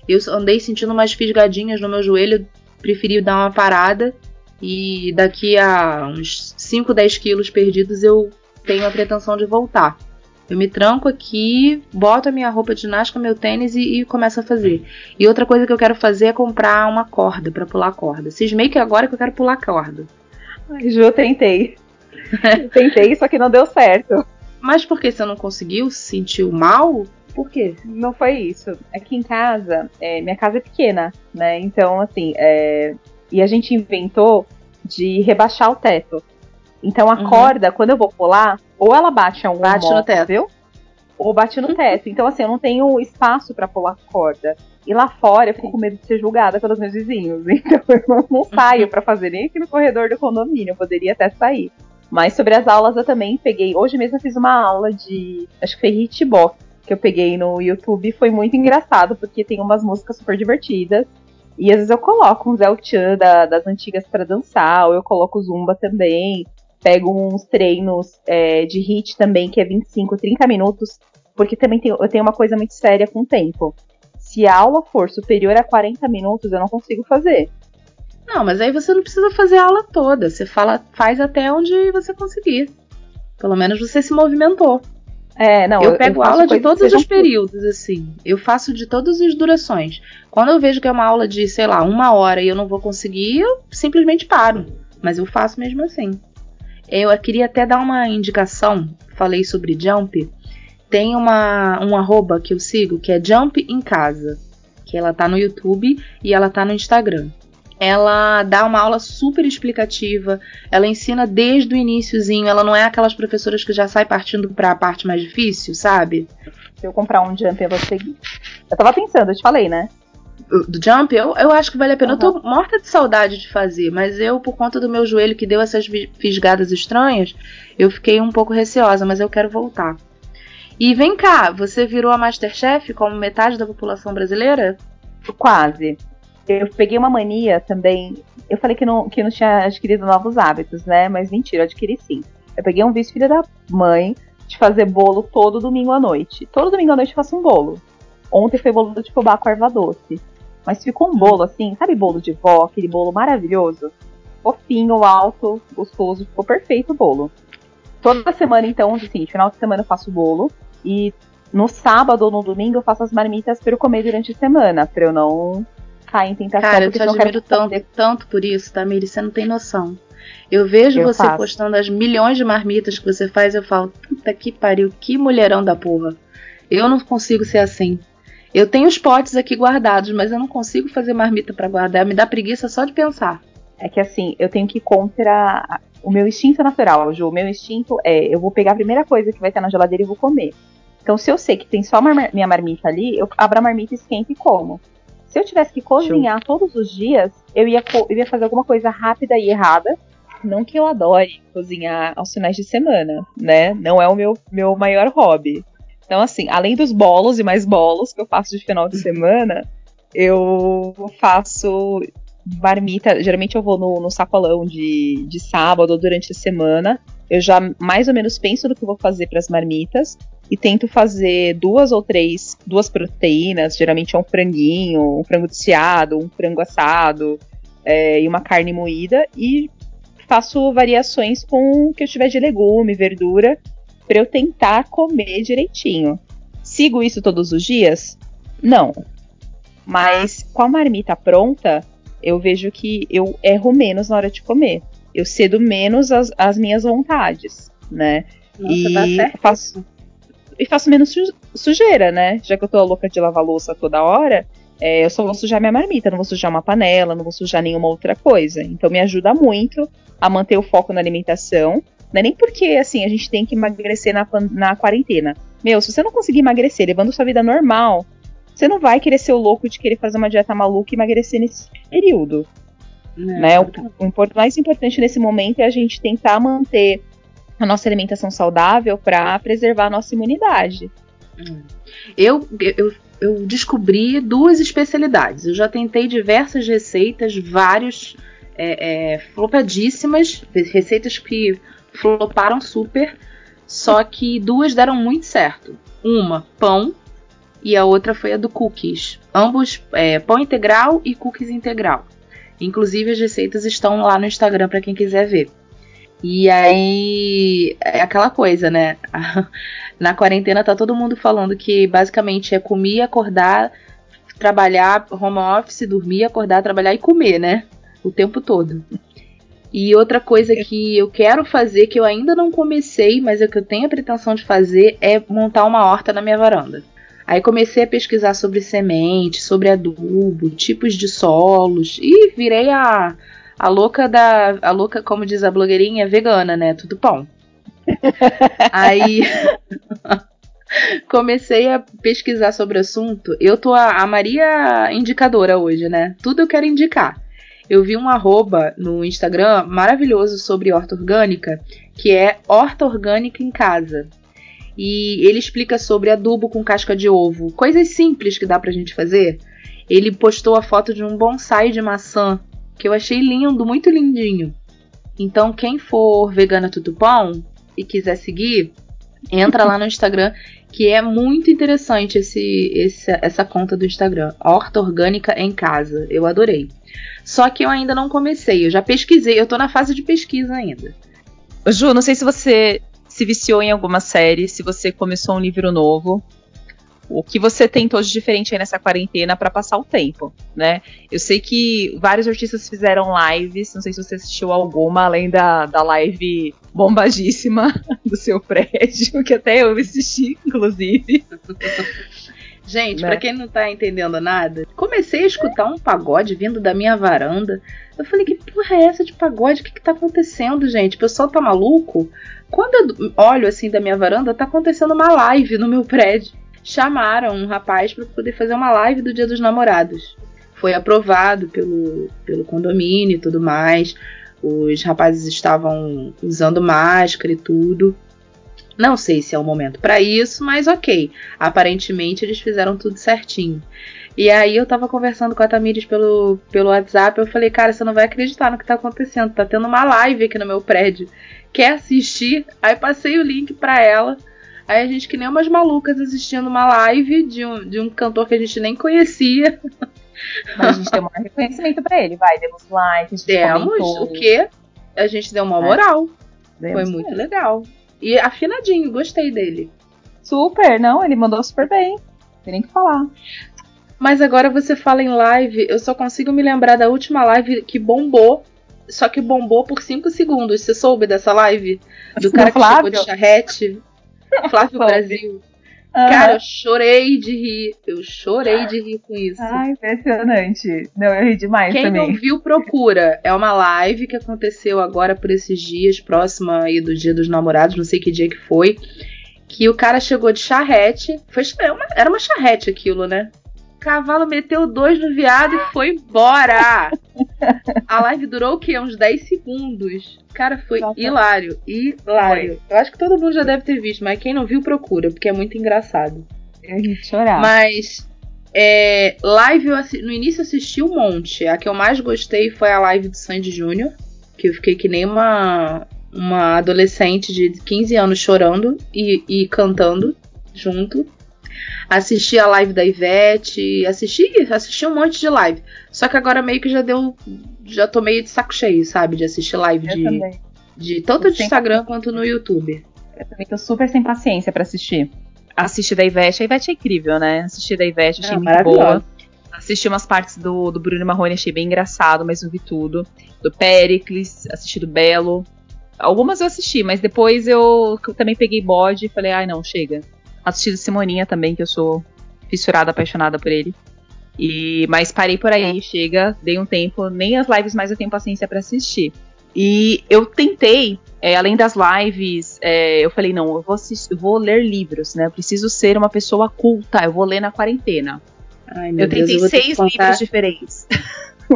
eu andei sentindo umas fisgadinhas no meu joelho, preferi dar uma parada e daqui a uns 5, 10 quilos perdidos eu tenho a pretensão de voltar. Eu me tranco aqui, boto a minha roupa de ginástica, meu tênis e, e começo a fazer. E outra coisa que eu quero fazer é comprar uma corda para pular corda. Cismei que agora que eu quero pular corda. Ai, Ju, eu tentei. tentei, só que não deu certo. Mas por que você não conseguiu? Sentiu mal? Por quê? Não foi isso. Aqui em casa, é, minha casa é pequena, né? Então, assim, é, e a gente inventou de rebaixar o teto. Então a uhum. corda, quando eu vou pular, ou ela bate algum bate móvel, no teto. ou bate no teto. Então, assim, eu não tenho espaço para pular corda. E lá fora eu fico com medo de ser julgada pelos meus vizinhos. Então eu não, não saio uhum. para fazer nem aqui no corredor do condomínio. Eu poderia até sair. Mas sobre as aulas eu também peguei. Hoje mesmo eu fiz uma aula de. Acho que foi hitbox que eu peguei no YouTube foi muito engraçado, porque tem umas músicas super divertidas. E às vezes eu coloco um Zé Chan da, das antigas para dançar, ou eu coloco Zumba também. Pego uns treinos é, de hit também, que é 25, 30 minutos, porque também tem, eu tenho uma coisa muito séria com o tempo. Se a aula for superior a 40 minutos, eu não consigo fazer. Não, mas aí você não precisa fazer a aula toda. Você fala, faz até onde você conseguir. Pelo menos você se movimentou. É, não, eu pego eu aula de todos os períodos, assim. Eu faço de todas as durações. Quando eu vejo que é uma aula de, sei lá, uma hora e eu não vou conseguir, eu simplesmente paro. Mas eu faço mesmo assim. Eu queria até dar uma indicação. Falei sobre jump. Tem uma um arroba que eu sigo que é Jump em Casa. Que ela tá no YouTube e ela tá no Instagram ela dá uma aula super explicativa, ela ensina desde o iníciozinho, ela não é aquelas professoras que já sai partindo para a parte mais difícil, sabe? Se eu comprar um jump, eu vou seguir. Eu tava pensando, eu te falei, né? Do jump, eu, eu acho que vale a pena. Uhum. Eu tô morta de saudade de fazer, mas eu, por conta do meu joelho que deu essas fisgadas estranhas, eu fiquei um pouco receosa, mas eu quero voltar. E vem cá, você virou a Masterchef como metade da população brasileira? Quase eu peguei uma mania também. Eu falei que não, que não tinha adquirido novos hábitos, né? Mas mentira, adquiri sim. Eu peguei um vício filha da mãe de fazer bolo todo domingo à noite. Todo domingo à noite eu faço um bolo. Ontem foi bolo de fubá com erva doce. Mas ficou um bolo assim, sabe bolo de vó, aquele bolo maravilhoso? fofinho, alto, gostoso, ficou perfeito o bolo. Toda semana, então, assim, final de semana eu faço bolo. E no sábado ou no domingo eu faço as marmitas para eu comer durante a semana, pra eu não cair em tentação. Cara, eu te admiro tanto, tanto por isso, tá, Miri? Você não tem noção. Eu vejo eu você faço. postando as milhões de marmitas que você faz, eu falo, puta que pariu, que mulherão da porra. Eu não consigo ser assim. Eu tenho os potes aqui guardados, mas eu não consigo fazer marmita para guardar. Me dá preguiça só de pensar. É que assim, eu tenho que ir contra o meu instinto natural, Ju. O meu instinto é, eu vou pegar a primeira coisa que vai estar na geladeira e vou comer. Então, se eu sei que tem só mar minha marmita ali, eu abro a marmita, esquento e como. Se eu tivesse que cozinhar Show. todos os dias, eu ia, eu ia fazer alguma coisa rápida e errada. Não que eu adore cozinhar aos finais de semana, né? Não é o meu, meu maior hobby. Então, assim, além dos bolos e mais bolos que eu faço de final de semana, eu faço marmita. Geralmente eu vou no, no sacolão de, de sábado ou durante a semana. Eu já mais ou menos penso no que eu vou fazer para as marmitas e tento fazer duas ou três, duas proteínas. Geralmente é um franguinho, um frango desfiado, um frango assado é, e uma carne moída. E faço variações com o que eu tiver de legume, verdura para eu tentar comer direitinho. Sigo isso todos os dias? Não. Mas com a marmita pronta, eu vejo que eu erro menos na hora de comer. Eu cedo menos as, as minhas vontades, né? Nossa, e tá certo. faço e faço menos sujeira, né? Já que eu tô louca de lavar louça toda hora, é, eu só vou sujar minha marmita, não vou sujar uma panela, não vou sujar nenhuma outra coisa. Então me ajuda muito a manter o foco na alimentação não é nem porque, assim, a gente tem que emagrecer na, na quarentena. Meu, se você não conseguir emagrecer levando sua vida normal, você não vai querer ser o louco de querer fazer uma dieta maluca e emagrecer nesse período. É, né? O, o, mais importante nesse momento é a gente tentar manter a nossa alimentação saudável para preservar a nossa imunidade. Hum. Eu, eu, eu descobri duas especialidades. Eu já tentei diversas receitas, vários é, é, flopadíssimas, receitas que floparam super, só que duas deram muito certo. Uma, pão, e a outra foi a do cookies. Ambos, é, pão integral e cookies integral. Inclusive as receitas estão lá no Instagram para quem quiser ver. E aí é aquela coisa, né? Na quarentena tá todo mundo falando que basicamente é comer, acordar, trabalhar, home office, dormir, acordar, trabalhar e comer, né? O tempo todo. E outra coisa que eu quero fazer, que eu ainda não comecei, mas é que eu tenho a pretensão de fazer, é montar uma horta na minha varanda. Aí comecei a pesquisar sobre semente, sobre adubo, tipos de solos e virei a, a louca da. A louca, como diz a blogueirinha, vegana, né? Tudo pão. Aí comecei a pesquisar sobre o assunto. Eu tô a, a Maria indicadora hoje, né? Tudo eu quero indicar eu vi um arroba no Instagram maravilhoso sobre horta orgânica, que é Horta Orgânica em Casa. E ele explica sobre adubo com casca de ovo, coisas simples que dá pra gente fazer. Ele postou a foto de um bonsai de maçã, que eu achei lindo, muito lindinho. Então, quem for vegana tutupão e quiser seguir, entra lá no Instagram, que é muito interessante esse, esse, essa conta do Instagram. Horta Orgânica em Casa. Eu adorei. Só que eu ainda não comecei, eu já pesquisei, eu tô na fase de pesquisa ainda. Ju, não sei se você se viciou em alguma série, se você começou um livro novo. O que você tentou de diferente aí nessa quarentena para passar o tempo, né? Eu sei que vários artistas fizeram lives, não sei se você assistiu alguma, além da, da live bombadíssima do seu prédio, que até eu assisti, inclusive. Gente, né? para quem não tá entendendo nada, comecei a escutar um pagode vindo da minha varanda. Eu falei, que porra é essa de pagode? O que, que tá acontecendo, gente? O pessoal tá maluco? Quando eu olho assim da minha varanda, tá acontecendo uma live no meu prédio. Chamaram um rapaz para poder fazer uma live do Dia dos Namorados. Foi aprovado pelo, pelo condomínio e tudo mais. Os rapazes estavam usando máscara e tudo. Não sei se é o momento para isso, mas ok. Aparentemente eles fizeram tudo certinho. E aí eu tava conversando com a Tamires pelo, pelo WhatsApp, eu falei, cara, você não vai acreditar no que tá acontecendo, tá tendo uma live aqui no meu prédio. Quer assistir? Aí passei o link para ela. Aí a gente, que nem umas malucas, assistindo uma live de um, de um cantor que a gente nem conhecia. Mas a gente deu um reconhecimento pra ele, vai, demos like, a gente Demos comentou. o quê? A gente deu uma É. moral. Demos Foi muito mesmo. legal. E afinadinho, gostei dele. Super, não, ele mandou super bem. Tem nem que falar. Mas agora você fala em live, eu só consigo me lembrar da última live que bombou. Só que bombou por 5 segundos. Você soube dessa live? Do cara que Flávio? chegou de charrete? Flávio. Brasil. Cara, eu chorei de rir. Eu chorei de rir com isso. Ai, impressionante. Não, eu ri demais Quem também. não viu, procura. É uma live que aconteceu agora por esses dias, próxima aí do Dia dos Namorados, não sei que dia que foi. Que o cara chegou de charrete. Foi, uma- era uma charrete aquilo, né? O cavalo meteu dois no viado e foi embora. A live durou o quê? Uns 10 segundos. Cara, foi Nossa. hilário. Hilário. Eu acho que todo mundo já deve ter visto, mas quem não viu, procura, porque é muito engraçado. Eu ri chorar. Mas é, live no início assisti um monte. A que eu mais gostei foi a live do Sandy Júnior, que eu fiquei que nem uma uma adolescente de 15 anos chorando e, e cantando junto. Assisti a live da Ivete, assisti, assisti um monte de live. Só que agora meio que já deu já tô meio de saco cheio, sabe, de assistir live eu de, também. de tanto de Sem- Instagram quanto no YouTube. Eu também tô super sem paciência pra assistir. Assistir da Ivete. A Ivete é incrível, né? Assistir da Ivete, achei Ah, muito boa. Assisti umas partes do, do Bruno Marrone, achei bem engraçado, mas não vi tudo. Do Pericles, assisti do Belo. Algumas eu assisti, mas depois eu, eu também peguei bode e falei, ai não, chega. Assisti do Simoninha também, que eu sou fissurada, apaixonada por ele. E, mas parei por aí, chega, dei um tempo, nem as lives mais eu tenho paciência pra assistir. E eu tentei, é, além das lives, é, eu falei, não, eu vou, assistir- eu vou ler livros, né? Eu preciso ser uma pessoa culta, eu vou ler na quarentena. Ai, meu eu Deus, tentei ter que seis livros diferentes.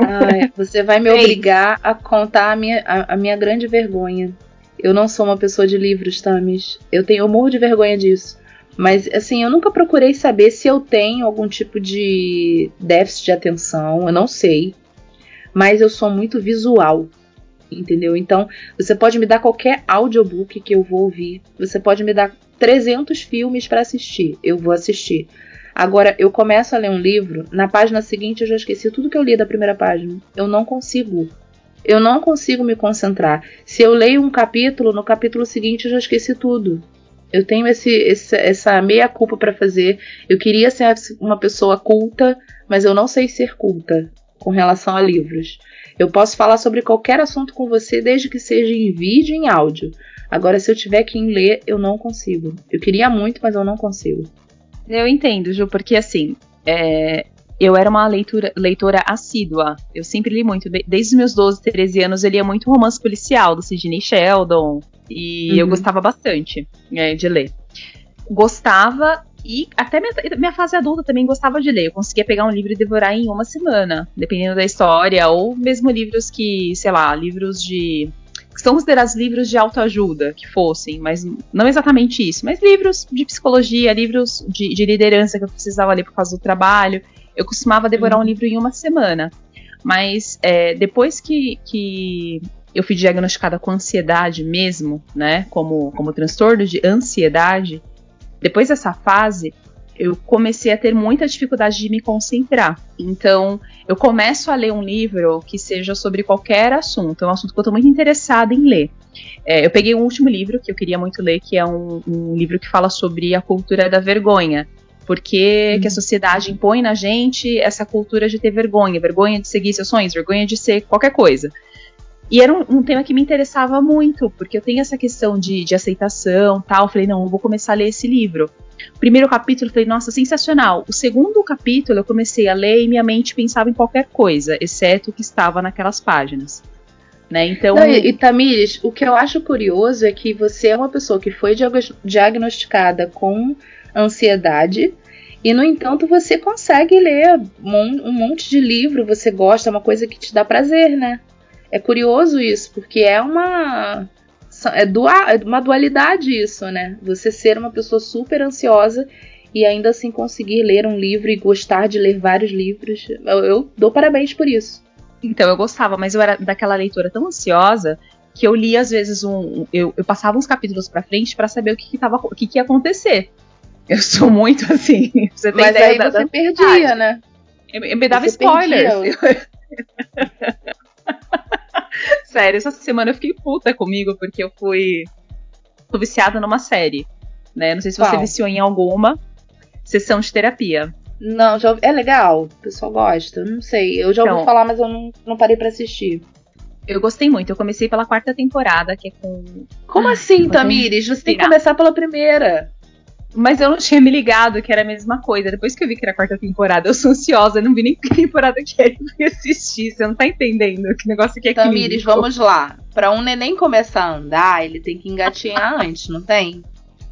Ai, você vai me obrigar a contar a minha, a, a minha grande vergonha. Eu não sou uma pessoa de livros, Tamis. Eu tenho eu morro de vergonha disso. Mas, assim, eu nunca procurei saber se eu tenho algum tipo de déficit de atenção. Eu não sei. Mas eu sou muito visual. Entendeu? Então, você pode me dar qualquer audiobook que eu vou ouvir. Você pode me dar 300 filmes para assistir. Eu vou assistir. Agora, eu começo a ler um livro, na página seguinte eu já esqueci tudo que eu li da primeira página. Eu não consigo. Eu não consigo me concentrar. Se eu leio um capítulo, no capítulo seguinte eu já esqueci tudo. Eu tenho esse, esse- essa meia culpa para fazer. Eu queria ser uma pessoa culta, mas eu não sei ser culta com relação a livros. Eu posso falar sobre qualquer assunto com você, desde que seja em vídeo e em áudio. Agora, se eu tiver que ler, eu não consigo. Eu queria muito, mas eu não consigo. Eu entendo, Ju, porque assim, é, eu era uma leitura, leitora assídua. Eu sempre li muito. De- desde os meus 12, 13 anos, eu lia muito romance policial do Sidney Sheldon. E Uhum. eu gostava bastante é, de ler. Gostava e até minha, minha fase adulta também gostava de ler. Eu conseguia pegar um livro e devorar em uma semana, dependendo da história, ou mesmo livros que, sei lá, livros de. que são considerados livros de autoajuda, que fossem, mas não exatamente isso, mas livros de psicologia, livros de, de liderança que eu precisava ler por causa do trabalho. Eu costumava devorar Uhum. um livro em uma semana. Mas é, depois que, que eu fui diagnosticada com ansiedade mesmo, né? Como, como transtorno de ansiedade, depois dessa fase, eu comecei a ter muita dificuldade de me concentrar. Então, eu começo a ler um livro que seja sobre qualquer assunto, é um assunto que eu estou muito interessada em ler. É, eu peguei um último livro que eu queria muito ler, que é um, um livro que fala sobre a cultura da vergonha. Por que, que a sociedade impõe na gente essa cultura de ter vergonha, vergonha de seguir seus sonhos, vergonha de ser qualquer coisa. E era um, um tema que me interessava muito, porque eu tenho essa questão de, de aceitação tal. Falei, não, eu vou começar a ler esse livro. Primeiro capítulo, eu falei, nossa, sensacional. O segundo capítulo, eu comecei a ler e minha mente pensava em qualquer coisa, exceto o que estava naquelas páginas. Né? Então, Não, e, e Tamires, o que eu acho curioso é que você é uma pessoa que foi diag- diagnosticada com ansiedade e, no entanto, você consegue ler um monte de livro, você gosta, é uma coisa que te dá prazer, né? É curioso isso, porque é uma. É, dua, é uma dualidade isso, né? Você ser uma pessoa super ansiosa e ainda assim conseguir ler um livro e gostar de ler vários livros. Eu, eu dou parabéns por isso. Então, eu gostava, mas eu era daquela leitora tão ansiosa que eu lia, às vezes, um. Eu, eu passava uns capítulos pra frente pra saber o que, que, tava, o que, que ia acontecer. Eu sou muito assim. Você tem Mas ideia aí da- você da- perdia, né? Eu, me dava Você spoilers. Sério, essa semana eu fiquei puta comigo porque eu fui. Tô viciada numa série. Né? Não sei se você Qual? viciou em alguma. Sessão de terapia. Não, já ouvi... é legal. O pessoal gosta. Não sei. Eu já ouvi então, falar, mas eu não, não parei para assistir. Eu gostei muito. Eu comecei pela quarta temporada, que é com. Como ah, assim, Tamires? Você tem que começar pela primeira. Mas eu não tinha me ligado que era a mesma coisa. Depois que eu vi que era a quarta temporada, eu sou ansiosa, eu não vi nem que temporada que era e assistir. Você não tá entendendo que negócio que é Tamires, vamos lá. Pra um neném começar a andar, ele tem que engatinhar antes, não tem?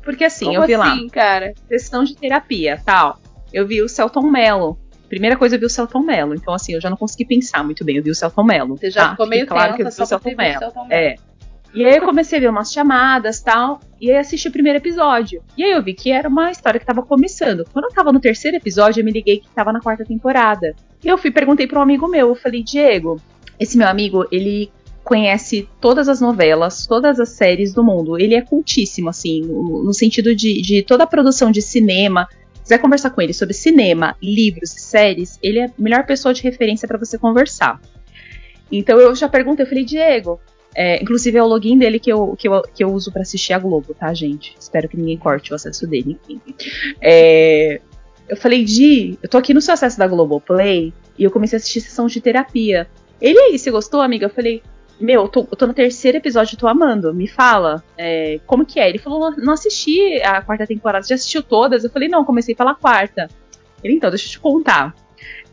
Porque assim, Como eu vi assim, lá. cara? Sessão de terapia, tal. Eu vi o Celton Mello. Primeira coisa, eu vi o Celton Mello. Então, assim, eu já não consegui pensar muito bem. Eu vi o Celton Mello. Você já tá? ficou meio claro que eu vi o Celton Mello. É. E aí eu comecei a ver umas chamadas tal, e aí assisti o primeiro episódio. E aí eu vi que era uma história que tava começando. Quando eu tava no terceiro episódio, eu me liguei que tava na quarta temporada. E eu fui perguntei para um amigo meu, eu falei, Diego, esse meu amigo, ele conhece todas as novelas, todas as séries do mundo. Ele é cultíssimo, assim, no, sentido de, de toda a produção de cinema. Se quiser conversar com ele sobre cinema, livros e séries, ele é a melhor pessoa de referência para você conversar. Então eu já perguntei, eu falei, Diego, é, inclusive é o login dele que eu, que eu, que eu uso para assistir a Globo, tá, gente? Espero que ninguém corte o acesso dele, enfim. É, eu falei, Di, eu tô aqui no seu acesso da Globoplay e eu comecei a assistir sessão de terapia. Ele aí, você gostou, amiga? Eu falei, meu, eu tô, eu tô no terceiro episódio, tô amando. Me fala, é, como que é? Ele falou, não assisti a quarta temporada, já assistiu todas? Eu falei, não, comecei pela quarta. Ele, então, deixa eu te contar.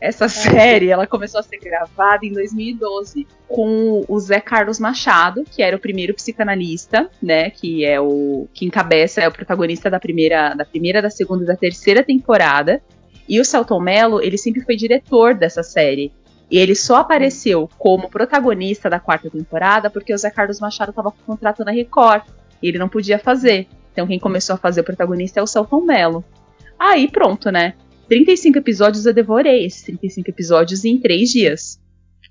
Essa série, ela começou a ser gravada em 2012 com o Zé Carlos Machado, que era o primeiro psicanalista, né, que é o que encabeça, é o protagonista da primeira, da primeira, da segunda e da terceira temporada. E o Celton Mello, ele sempre foi diretor dessa série. E ele só apareceu como protagonista da quarta temporada porque o Zé Carlos Machado estava com contrato na Record. E ele não podia fazer. Então quem começou a fazer o protagonista é o Celton Mello. Aí pronto, né? 35 episódios eu devorei esses 35 episódios em 3 dias.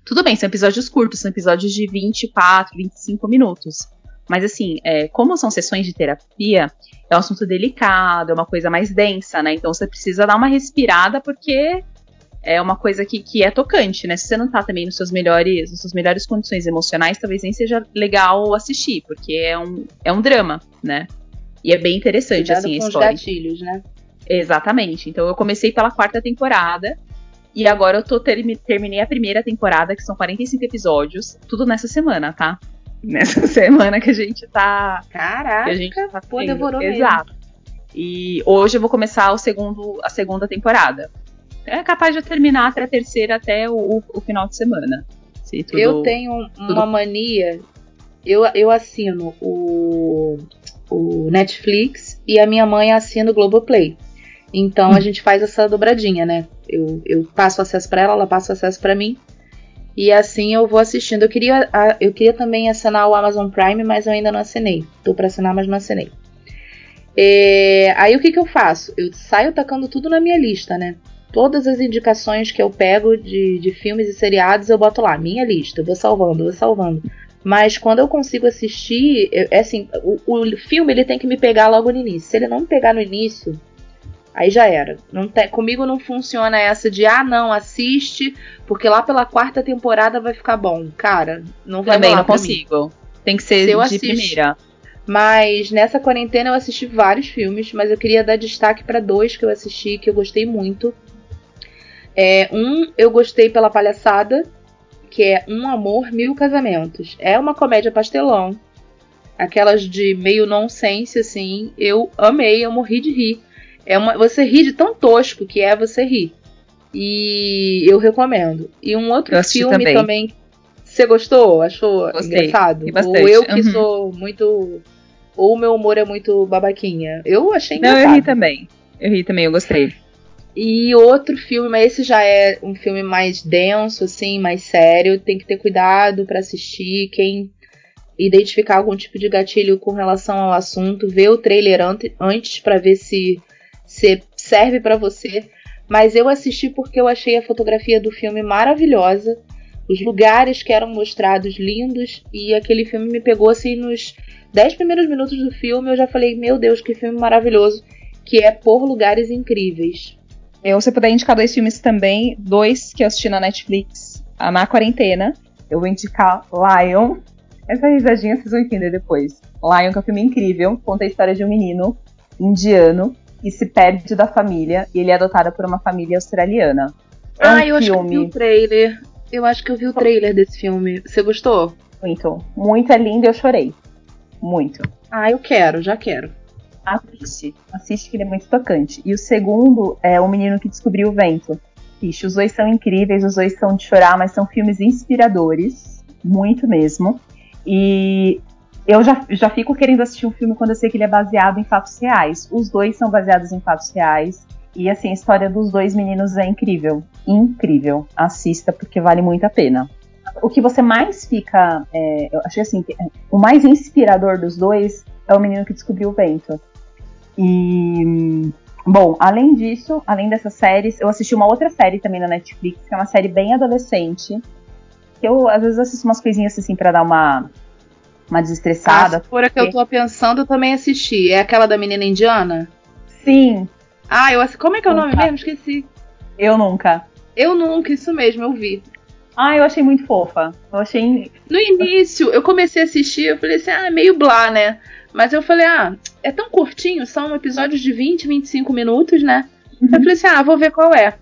Tudo bem, são episódios curtos, são episódios de 24, 25 minutos. Mas assim, é, como são sessões de terapia, é um assunto delicado, é uma coisa mais densa, né? Então você precisa dar uma respirada porque é uma coisa que, que é tocante, né? Se você não tá também nos seus melhores, nas suas melhores condições emocionais, talvez nem seja legal assistir, porque é um, é um drama, né? E é bem interessante, Cuidado assim, a história. Os gatilhos, né? Exatamente. Então eu comecei pela quarta temporada. E agora eu tô terminei a primeira temporada, que são 45 episódios. Tudo nessa semana, tá? Nessa semana que a gente tá. Caraca! A gente tá pô, devorou Exato. Mesmo. E hoje eu vou começar o segundo, a segunda temporada. É capaz de eu terminar até a terceira até o, o, o final de semana. Tudo, eu tenho tudo... uma mania. Eu, eu assino o, o Netflix e a minha mãe assina o Globoplay. Então a gente faz essa dobradinha, né? Eu, eu passo acesso para ela, ela passa acesso para mim. E assim eu vou assistindo. Eu queria, eu queria também assinar o Amazon Prime, mas eu ainda não assinei. Tô para assinar, mas não assinei. É, aí o que, que eu faço? Eu saio tacando tudo na minha lista, né? Todas as indicações que eu pego de, de filmes e seriados eu boto lá, minha lista, eu vou salvando, vou salvando. Mas quando eu consigo assistir, é assim, o, o filme ele tem que me pegar logo no início. Se ele não me pegar no início, Aí já era. Não comigo não funciona essa de ah, não, assiste, porque lá pela quarta temporada vai ficar bom. Cara, não vai Também não consigo. Mim. Tem que ser Se de assisto, primeira. Mas nessa quarentena eu assisti vários filmes, mas eu queria dar destaque para dois que eu assisti que eu gostei muito. É, um eu gostei pela palhaçada, que é Um Amor, Mil Casamentos. É uma comédia pastelão. Aquelas de meio nonsense, assim. Eu amei, eu morri de rir. É uma, você ri de tão tosco que é você rir. E eu recomendo. E um outro filme também. também. Você gostou? Achou Gostei. engraçado? Ou eu que uhum. sou muito. Ou o meu humor é muito babaquinha. Eu achei engraçado. Não, eu ri também. Eu ri também, eu gostei. E outro filme, mas esse já é um filme mais denso, assim, mais sério. Tem que ter cuidado para assistir. Quem identificar algum tipo de gatilho com relação ao assunto, vê o trailer antes para ver se se serve para você. Mas eu assisti porque eu achei a fotografia do filme maravilhosa, os lugares que eram mostrados lindos e aquele filme me pegou assim nos 10 primeiros minutos do filme. Eu já falei, meu Deus, que filme maravilhoso, que é Por Lugares Incríveis. Eu, se eu puder indicar dois filmes também, dois que eu assisti na Netflix, na quarentena, eu vou indicar Lion. Essa risadinha vocês vão entender depois. Lion, que é um filme incrível, conta a história de um menino indiano que se perde da família e ele é adotado por uma família australiana. É ah, um eu filme... acho que eu vi o trailer. Eu acho que eu vi o trailer desse filme. Você gostou? Muito. Muito é lindo e eu chorei. Muito. Ah, eu quero, já quero. Assiste. Assiste que ele é muito tocante. E o segundo é O Menino que Descobriu o Vento. Ixi, os dois são incríveis, os dois são de chorar, mas são filmes inspiradores. Muito mesmo. E eu já, já fico querendo assistir um filme quando eu sei que ele é baseado em fatos reais. Os dois são baseados em fatos reais. E assim, a história dos dois meninos é incrível. Incrível. Assista porque vale muito a pena. O que você mais fica. É, eu achei assim, o mais inspirador dos dois é o menino que descobriu o vento. E. Bom, além disso, além dessas séries, eu assisti uma outra série também na Netflix, que é uma série bem adolescente. Que eu às vezes assisto umas coisinhas assim para dar uma uma desestressada. A fora que eu tô pensando, eu também assisti. É aquela da menina indiana? Sim. Ah, eu como é que é o nome mesmo? Esqueci. Eu nunca. Eu nunca, isso mesmo, eu vi. Ah, eu achei muito fofa. Eu achei. No início, eu comecei a assistir, eu falei assim, ah, meio blá, né? Mas eu falei, ah, é tão curtinho, são episódios de 20, 25 minutos, né? Uhum. Eu falei assim, ah, vou ver qual é.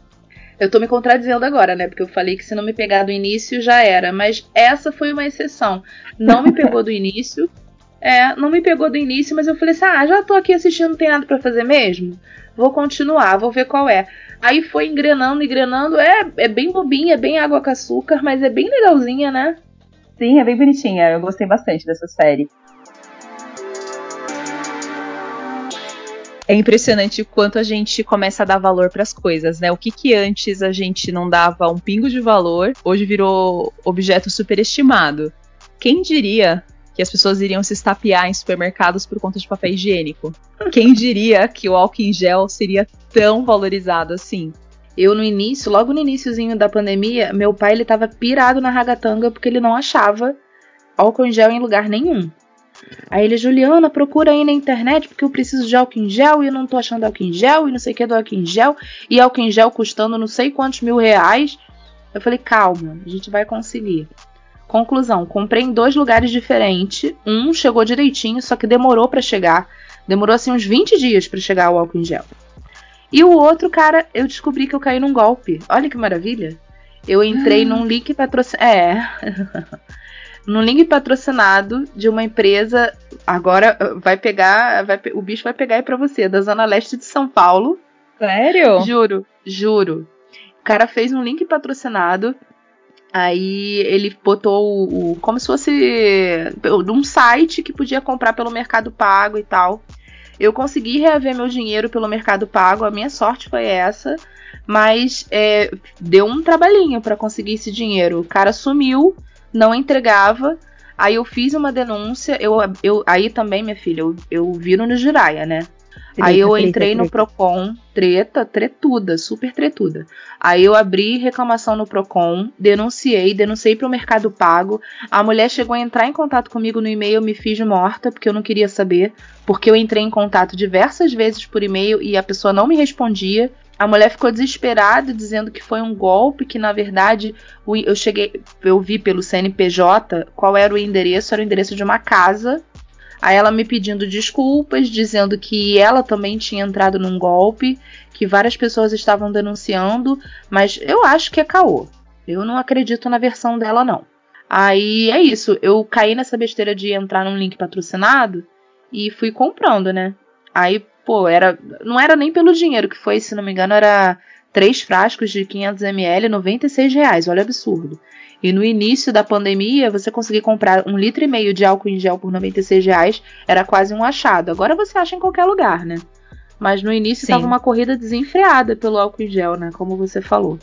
Eu tô me contradizendo agora, né? Porque eu falei que se não me pegar do início já era. Mas essa foi uma exceção. Não me pegou do início. É, não me pegou do início, mas eu falei assim: ah, já tô aqui assistindo, não tem nada para fazer mesmo? Vou continuar, vou ver qual é. Aí foi engrenando, engrenando. É, é bem bobinha, é bem água com açúcar, mas é bem legalzinha, né? Sim, é bem bonitinha. Eu gostei bastante dessa série. É impressionante o quanto a gente começa a dar valor para as coisas, né? O que que antes a gente não dava um pingo de valor, hoje virou objeto superestimado. Quem diria que as pessoas iriam se estapear em supermercados por conta de papel higiênico? Quem diria que o álcool em gel seria tão valorizado assim? Eu no início, logo no iníciozinho da pandemia, meu pai ele tava pirado na ragatanga porque ele não achava álcool em gel em lugar nenhum. Aí ele, Juliana, procura aí na internet porque eu preciso de álcool em gel e eu não tô achando álcool em gel e não sei o que do álcool em gel e álcool em gel custando não sei quantos mil reais. Eu falei, calma, a gente vai conseguir. Conclusão, comprei em dois lugares diferentes. Um chegou direitinho, só que demorou para chegar. Demorou assim uns 20 dias para chegar o álcool em gel. E o outro, cara, eu descobri que eu caí num golpe. Olha que maravilha. Eu entrei num link patrocinado. É. no link patrocinado de uma empresa. Agora uh, vai pegar, vai, o bicho vai pegar aí pra você, da Zona Leste de São Paulo. Sério? Juro, juro. O cara fez um link patrocinado. Aí ele botou o, o como se fosse um site que podia comprar pelo Mercado Pago e tal. Eu consegui reaver meu dinheiro pelo Mercado Pago, a minha sorte foi essa, mas é, deu um trabalhinho para conseguir esse dinheiro. O cara sumiu, não entregava. Aí eu fiz uma denúncia, eu, eu aí também, minha filha, eu, eu viro no Jiraya, né? Treta, aí eu entrei treta. no Procon, treta, tretuda, super tretuda. Aí eu abri reclamação no Procon, denunciei, denunciei para o Mercado Pago. A mulher chegou a entrar em contato comigo no e-mail, eu me fiz morta porque eu não queria saber, porque eu entrei em contato diversas vezes por e-mail e a pessoa não me respondia. A mulher ficou desesperada, dizendo que foi um golpe, que na verdade eu cheguei, eu vi pelo CNPJ qual era o endereço, era o endereço de uma casa. Aí ela me pedindo desculpas, dizendo que ela também tinha entrado num golpe, que várias pessoas estavam denunciando, mas eu acho que é caô. Eu não acredito na versão dela não. Aí é isso, eu caí nessa besteira de entrar num link patrocinado e fui comprando, né? Aí pô, era, não era nem pelo dinheiro que foi, se não me engano, era três frascos de 500ml, 96 reais, olha absurdo. E no início da pandemia, você conseguir comprar um litro e meio de álcool em gel por 96 reais era quase um achado. Agora você acha em qualquer lugar, né? Mas no início estava uma corrida desenfreada pelo álcool em gel, né? Como você falou.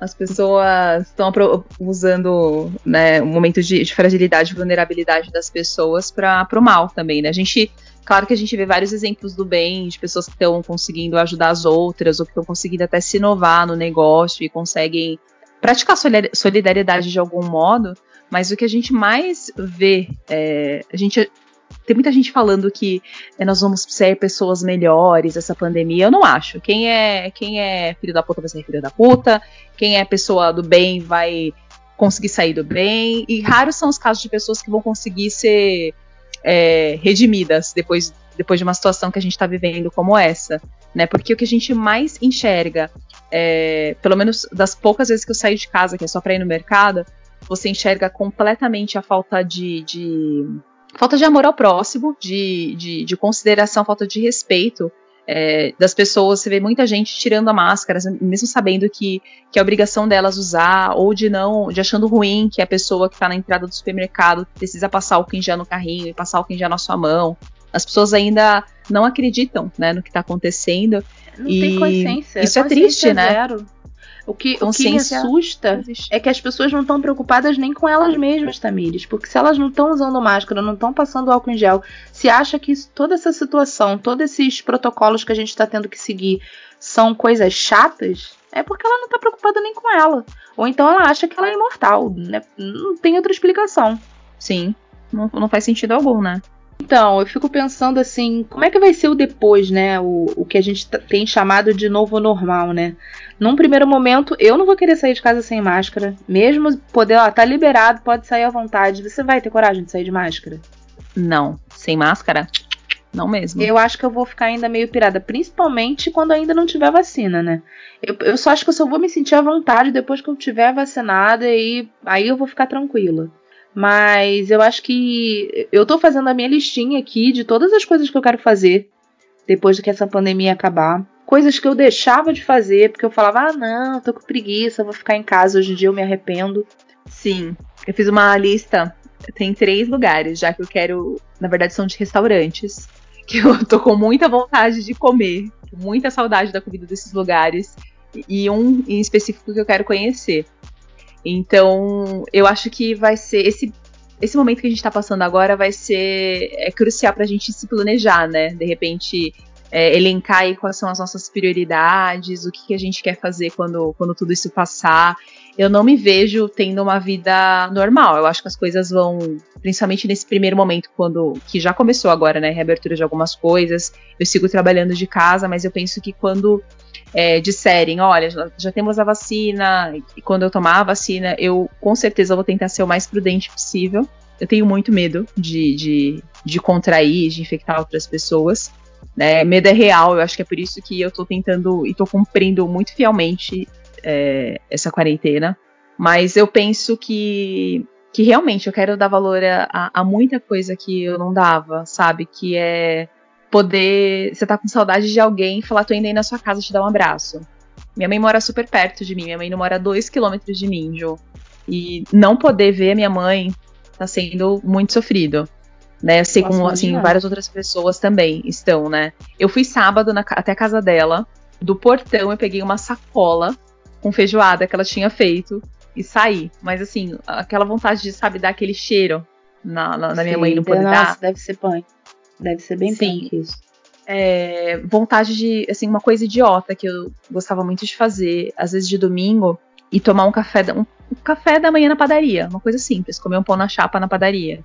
As pessoas estão usando né, um momento de, de fragilidade e vulnerabilidade das pessoas para o mal também, né? A gente Claro que a gente vê vários exemplos do bem, de pessoas que estão conseguindo ajudar as outras, ou que estão conseguindo até se inovar no negócio e conseguem praticar solidariedade de algum modo, mas o que a gente mais vê, é, a gente tem muita gente falando que é, nós vamos ser pessoas melhores essa pandemia. Eu não acho. Quem é quem é filho da puta vai ser filho da puta. Quem é pessoa do bem vai conseguir sair do bem. E raros são os casos de pessoas que vão conseguir ser é, redimidas depois, depois de uma situação que a gente está vivendo como essa. Né? Porque o que a gente mais enxerga, é, pelo menos das poucas vezes que eu saio de casa, que é só para ir no mercado, você enxerga completamente a falta de, de falta de amor ao próximo, de, de, de consideração, falta de respeito é, das pessoas. Você vê muita gente tirando a máscara, mesmo sabendo que, que é obrigação delas usar, ou de não, de achando ruim que a pessoa que está na entrada do supermercado precisa passar o já no carrinho e passar o já na sua mão. As pessoas ainda não acreditam né, no que está acontecendo. Não e tem consciência. Isso é triste, né? Zero. O que, o que me assusta é que as pessoas não estão preocupadas nem com elas mesmas, Tamires. Porque se elas não estão usando máscara, não estão passando álcool em gel, se acha que toda essa situação, todos esses protocolos que a gente está tendo que seguir são coisas chatas, é porque ela não está preocupada nem com ela. Ou então ela acha que ela é imortal. Né? Não tem outra explicação. Sim, não, não faz sentido algum, né? Então, eu fico pensando assim, como é que vai ser o depois, né? O, o que a gente tem chamado de novo normal, né? Num primeiro momento, eu não vou querer sair de casa sem máscara. Mesmo poder, ó, tá liberado, pode sair à vontade. Você vai ter coragem de sair de máscara? Não. Sem máscara? Não mesmo. Eu acho que eu vou ficar ainda meio pirada, principalmente quando ainda não tiver vacina, né? Eu, eu só acho que eu só vou me sentir à vontade depois que eu tiver vacinada e aí eu vou ficar tranquila. Mas eu acho que eu tô fazendo a minha listinha aqui de todas as coisas que eu quero fazer depois que essa pandemia acabar. Coisas que eu deixava de fazer porque eu falava, ah, não, tô com preguiça, vou ficar em casa. Hoje em dia eu me arrependo. Sim, eu fiz uma lista. Tem três lugares, já que eu quero. Na verdade, são de restaurantes. Que eu tô com muita vontade de comer. Muita saudade da comida desses lugares. E um em específico que eu quero conhecer. Então, eu acho que vai ser esse esse momento que a gente está passando agora vai ser é crucial para a gente se planejar, né? De repente é, elencar aí quais são as nossas prioridades, o que, que, a gente quer fazer quando, quando tudo isso passar. Eu não me vejo tendo uma vida normal. Eu acho que as coisas vão, principalmente nesse primeiro momento, quando que já começou agora, né? Reabertura de algumas coisas. Eu sigo trabalhando de casa, mas eu penso que quando é, disserem, olha, já, já temos a vacina, e quando eu tomar a vacina, eu com certeza vou tentar ser o mais prudente possível. Eu tenho muito medo de, de, de contrair, de infectar outras pessoas. Né? Medo é real, eu acho que é por isso que eu tô tentando e tô cumprindo muito fielmente é, essa quarentena. Mas eu penso que, que realmente eu quero dar valor a, a, muita coisa que eu não dava, sabe? Que é poder. Você tá com saudade de alguém e falar, tô indo aí na sua casa te dar um abraço. Minha mãe mora super perto de mim, minha mãe não mora a dois quilômetros de mim, Jo. E não poder ver a minha mãe tá sendo muito sofrido. Né, eu sei como assim, várias outras pessoas também estão, né? Eu fui sábado na, até a casa dela. Do portão eu peguei uma sacola com feijoada que ela tinha feito e saí. Mas assim, aquela vontade de, sabe, dar aquele cheiro na, na, na minha mãe não poder nossa, dar. deve ser punk. Deve ser bem Sim. isso. É, vontade de, assim, uma coisa idiota que eu gostava muito de fazer, às vezes de domingo, e tomar um café, um, um café da manhã na padaria, uma coisa simples, comer um pão na chapa na padaria.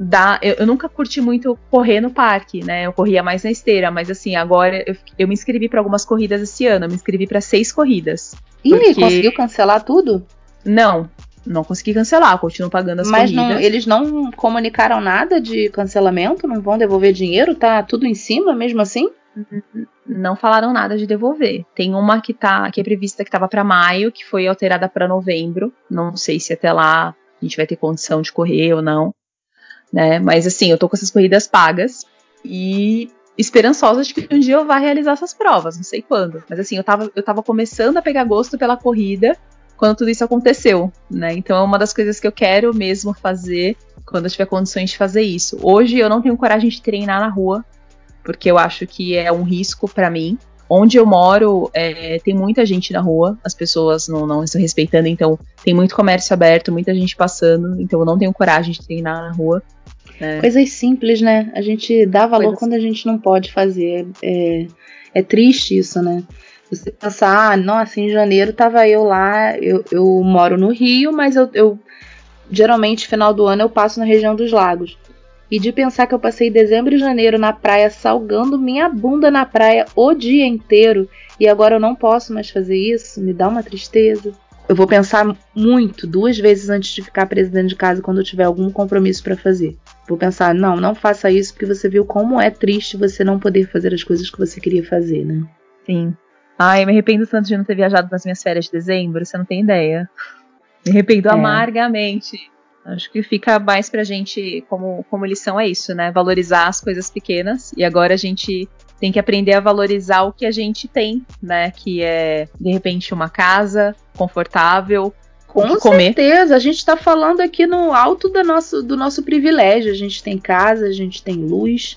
Dá, eu, eu, nunca curti muito correr no parque, né? Eu corria mais na esteira, mas assim, agora eu, eu me inscrevi para algumas corridas esse ano, eu me inscrevi para seis corridas. Ih, porque... conseguiu cancelar tudo? Não, não consegui cancelar, continuo pagando as Mas corridas. Mas eles não comunicaram nada de cancelamento? Não vão devolver dinheiro? Tá tudo em cima mesmo assim? Não falaram nada de devolver. Tem uma que tá que é prevista que estava para maio, que foi alterada para novembro. Não sei se até lá a gente vai ter condição de correr ou não, né? Mas assim, eu tô com essas corridas pagas e esperançosa de que um dia eu vá realizar essas provas, não sei quando. Mas assim, eu tava, eu tava começando a pegar gosto pela corrida quando tudo isso aconteceu, né? Então é uma das coisas que eu quero mesmo fazer quando eu tiver condições de fazer isso. Hoje eu não tenho coragem de treinar na rua, porque eu acho que é um risco para mim. Onde eu moro, é, tem muita gente na rua, as pessoas não, não estão respeitando, então tem muito comércio aberto, muita gente passando, então eu não tenho coragem de treinar na rua. É. Coisas simples, né? A gente dá valor Coisas... quando a gente não pode fazer. É, é triste isso, né? Você pensar, ah, nossa, em janeiro tava eu lá, eu, eu moro no Rio, mas eu, eu geralmente final do ano eu passo na região dos lagos. E de pensar que eu passei dezembro e janeiro na praia salgando minha bunda na praia o dia inteiro e agora eu não posso mais fazer isso, me dá uma tristeza. Eu vou pensar muito, duas vezes antes de ficar presa dentro de casa quando eu tiver algum compromisso para fazer. Vou pensar, não, não faça isso porque você viu como é triste você não poder fazer as coisas que você queria fazer, né? Sim. Ai, me arrependo tanto de não ter viajado nas minhas férias de dezembro, você não tem ideia. Me arrependo é. amargamente. Acho que fica mais pra gente, como, como lição, é isso, né? Valorizar as coisas pequenas. E agora a gente tem que aprender a valorizar o que a gente tem, né? Que é, de repente, uma casa confortável. Com certeza, a gente está falando aqui no alto do nosso, do nosso privilégio. A gente tem casa, a gente tem luz,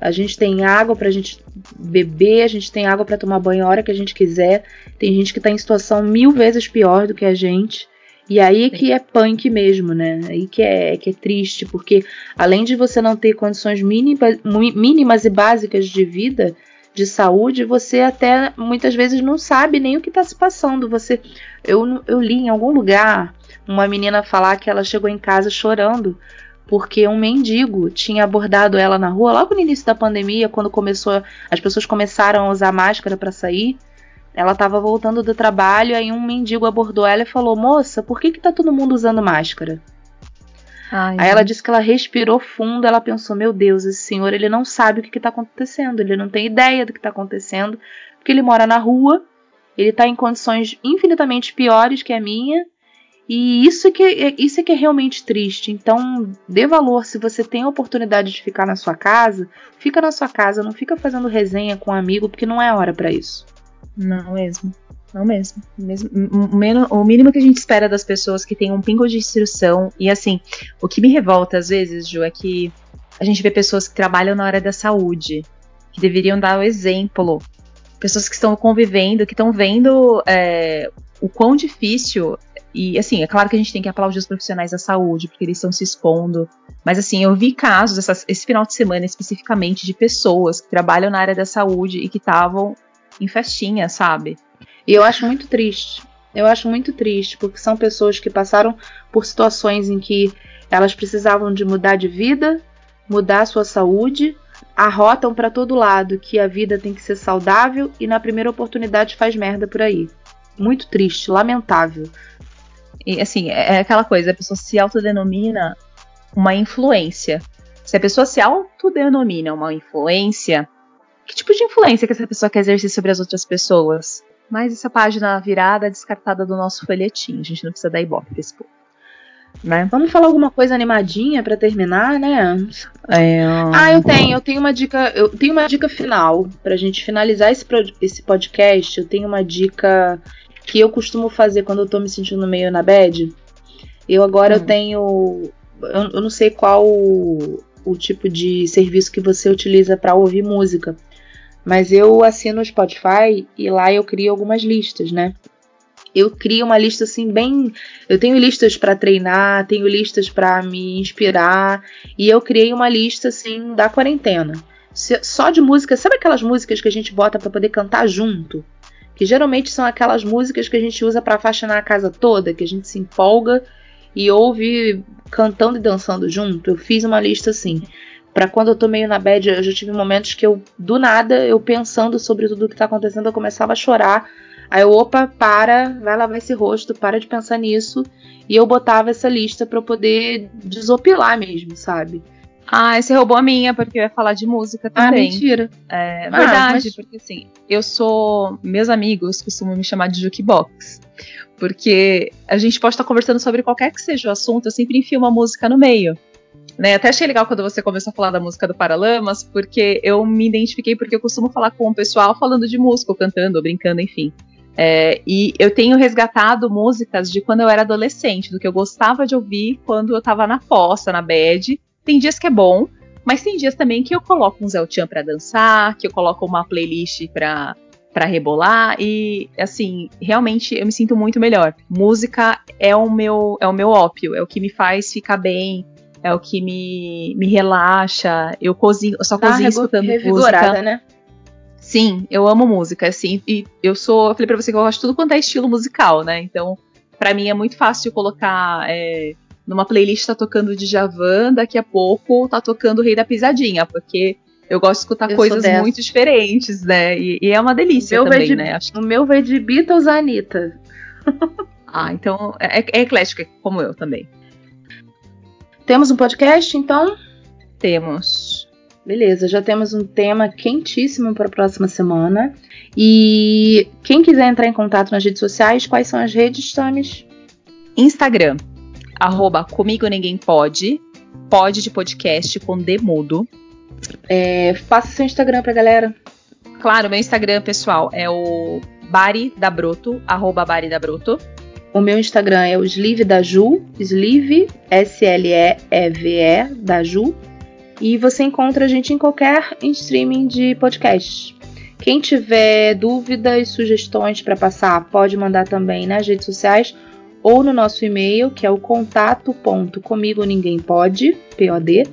a gente tem água para a gente beber, a gente tem água para tomar banho a hora que a gente quiser. Tem gente que está em situação mil vezes pior do que a gente. E aí que é punk mesmo, né? Aí que é, que é triste, porque além de você não ter condições mínimas, mínimas e básicas de vida, de saúde, você até muitas vezes não sabe nem o que está se passando. Você, eu, eu li em algum lugar uma menina falar que ela chegou em casa chorando porque um mendigo tinha abordado ela na rua logo no início da pandemia, quando começou, as pessoas começaram a usar máscara para sair. Ela estava voltando do trabalho, aí um mendigo abordou ela e falou: Moça, por que, que tá todo mundo usando máscara? Ai, aí ela disse que ela respirou fundo, ela pensou: Meu Deus, esse senhor ele não sabe o que está acontecendo, ele não tem ideia do que está acontecendo, porque ele mora na rua, ele está em condições infinitamente piores que a minha. E isso que, é, isso é que é realmente triste. Então, dê valor se você tem a oportunidade de ficar na sua casa, fica na sua casa, não fica fazendo resenha com um amigo, porque não é hora para isso. Não mesmo. Não mesmo. mesmo o, mínimo que a gente espera das pessoas que têm um pingo de instrução. E assim, o que me revolta às vezes, Ju, é que a gente vê pessoas que trabalham na área da saúde, que deveriam dar o exemplo. Pessoas que estão convivendo, que estão vendo é, o quão difícil. E assim, é claro que a gente tem que aplaudir os profissionais da saúde, porque eles estão se expondo. Mas assim, eu vi casos essa, esse final de semana especificamente de pessoas que trabalham na área da saúde e que estavam em festinha, sabe? E eu acho muito triste. Eu acho muito triste, porque são pessoas que passaram por situações em que elas precisavam de mudar de vida, mudar a sua saúde, arrotam para todo lado que a vida tem que ser saudável e na primeira oportunidade faz merda por aí. Muito triste, lamentável. E assim, é, é aquela coisa, a pessoa se autodenomina uma influência. Se a pessoa se autodenomina uma influência, que tipo de influência que essa pessoa quer exercer sobre as outras pessoas? Mas essa página virada descartada do nosso folhetim. A gente não precisa dar ibope pra esse povo. Né? Vamos falar alguma coisa animadinha para terminar, né? É, Ah, eu tenho, eu tenho uma dica, eu tenho uma dica final pra gente finalizar esse, esse podcast. Eu tenho uma dica que eu costumo fazer quando eu tô me sentindo meio na bad. Eu agora hum. eu tenho, eu, eu, não sei qual o, o tipo de serviço que você utiliza para ouvir música. Mas eu assino o Spotify e lá eu crio algumas listas, né? Eu crio uma lista assim bem, eu tenho listas para treinar, tenho listas para me inspirar e eu criei uma lista assim da quarentena. Só de música, sabe aquelas músicas que a gente bota para poder cantar junto? Que geralmente são aquelas músicas que a gente usa para faxinar a casa toda, que a gente se empolga e ouve cantando e dançando junto. Eu fiz uma lista assim para quando eu tô meio na bad, eu já tive momentos que eu, do nada, eu pensando sobre tudo o que tá acontecendo, eu começava a chorar. Aí eu, opa, para, vai lavar esse rosto, para de pensar nisso. E eu botava essa lista para eu poder desopilar mesmo, sabe? Ah, você roubou a minha, porque eu ia falar de música ah, também. Ah, mentira. É ah, verdade, mas... porque assim, eu sou. Meus amigos costumam me chamar de jukebox. Porque a gente pode estar conversando sobre qualquer que seja o assunto, eu sempre enfio uma música no meio. Né? Até achei legal quando você começou a falar da música do Paralamas, porque eu me identifiquei porque eu costumo falar com o pessoal falando de música, ou cantando, ou brincando, enfim. É, e eu tenho resgatado músicas de quando eu era adolescente, do que eu gostava de ouvir quando eu tava na fossa, na bed. Tem dias que é bom, mas tem dias também que eu coloco um Zé Chan pra dançar, que eu coloco uma playlist pra, pra rebolar e assim, realmente eu me sinto muito melhor. Música é o meu é o meu ópio, é o que me faz ficar bem, é o que me, me relaxa. Eu cozinho, eu só Dá cozinho escutando música. né? Sim, eu amo música, assim, e eu sou, eu falei pra você que eu gosto de tudo quanto é estilo musical, né? Então, para mim é muito fácil colocar é, numa playlist tá tocando Djavan, daqui a pouco tá tocando o Rei da Pisadinha, porque eu gosto de escutar Eu coisas muito diferentes, né? E, e é uma delícia também, de- né? Acho que- O meu veio de Beatles a Anitta. ah, então é, é eclético, como eu também. Temos um podcast, então? Temos. Beleza, já temos um tema quentíssimo para a próxima semana. E quem quiser entrar em contato nas redes sociais, quais são as redes, Tamis? Instagram, arroba comigo ninguém pode, pode de podcast com demudo. É, passa seu Instagram pra galera. Claro, meu Instagram, pessoal, é o Bari da Broto, arroba Bari da Broto. O meu Instagram é o Sleeve da Ju, Sleeve, S-L-E-E-V-E, da Ju. E você encontra a gente em qualquer streaming de podcast. Quem tiver dúvidas, sugestões para passar, pode mandar também nas redes sociais ou no nosso e-mail, que é o contato.comigo ninguém pode, P-O-D,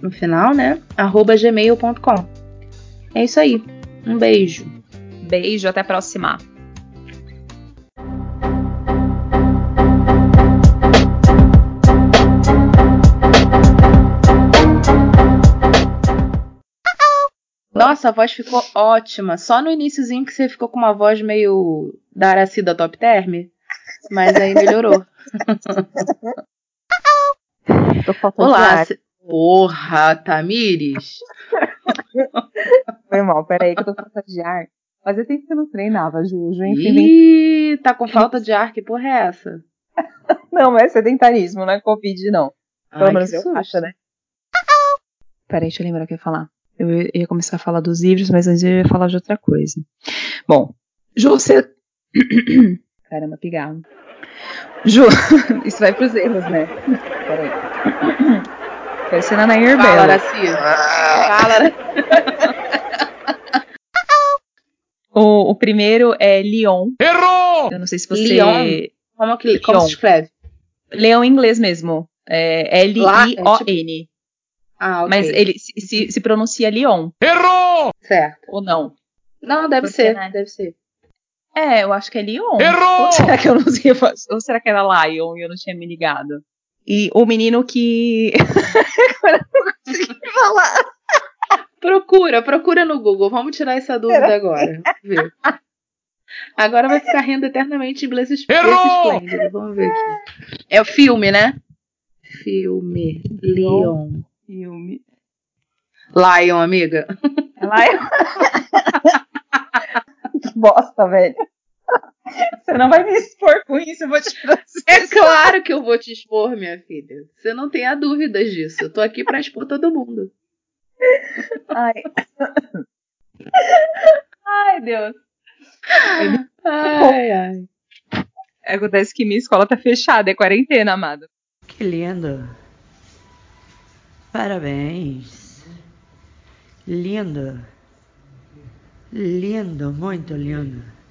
no final, né? arroba gmail.com. É isso aí. Um beijo. Beijo, até a próxima. Nossa, a voz ficou ótima. Só no iníciozinho que você ficou com uma voz meio da Aracida Top Term. Mas aí melhorou. Tô faltando Olá. se- Porra, Tamires. Foi mal, peraí que eu tô com falta de ar. Fazia tempo que eu não treinava, Ju. Ju Ih, tá com falta de ar, que porra é essa? Não, mas é sedentarismo, não é Covid, não. Pelo Ai, menos eu acho, né? Peraí, deixa eu lembrar o que eu ia falar. Eu ia- começar a falar dos livros, mas antes eu ia falar de outra coisa. Bom, você. Caramba, pigarro. Ju, isso vai pros erros, né? Peraí. Parecendo a Nair Fala, Bela. Araci. Fala. O, o primeiro é Leon. Errou! Eu não sei se você. Leon? Como, que, como se escreve? Leon em inglês mesmo. É L-I-O-N. Ah, ok. Mas ele se, se, se pronuncia Leon, Errou! Certo. ou não? Não, deve Porque, ser, né? deve ser. É, eu acho que é Leon. Errou! Ou será que eu não sei? Ou será que era Lion e eu não tinha me ligado? E o menino que. Agora eu não consegui falar. Procura, procura no Google. Vamos tirar essa dúvida agora. Vamos ver. Agora vai ficar rindo eternamente em Blaze! Esplêndido. Vamos ver aqui. É o filme, né? Filme. Leon. Filme. Lion, amiga. É Lion. que bosta, velho. Você não vai me expor com isso, eu vou te processar. É claro que eu vou te expor, minha filha. Você não tenha dúvidas disso. Eu tô aqui pra expor todo mundo. Ai. Ai, Deus. Ai, ai. Acontece que minha escola tá fechada, é quarentena, amado. Que lindo. Parabéns. Lindo. Lindo, muito lindo.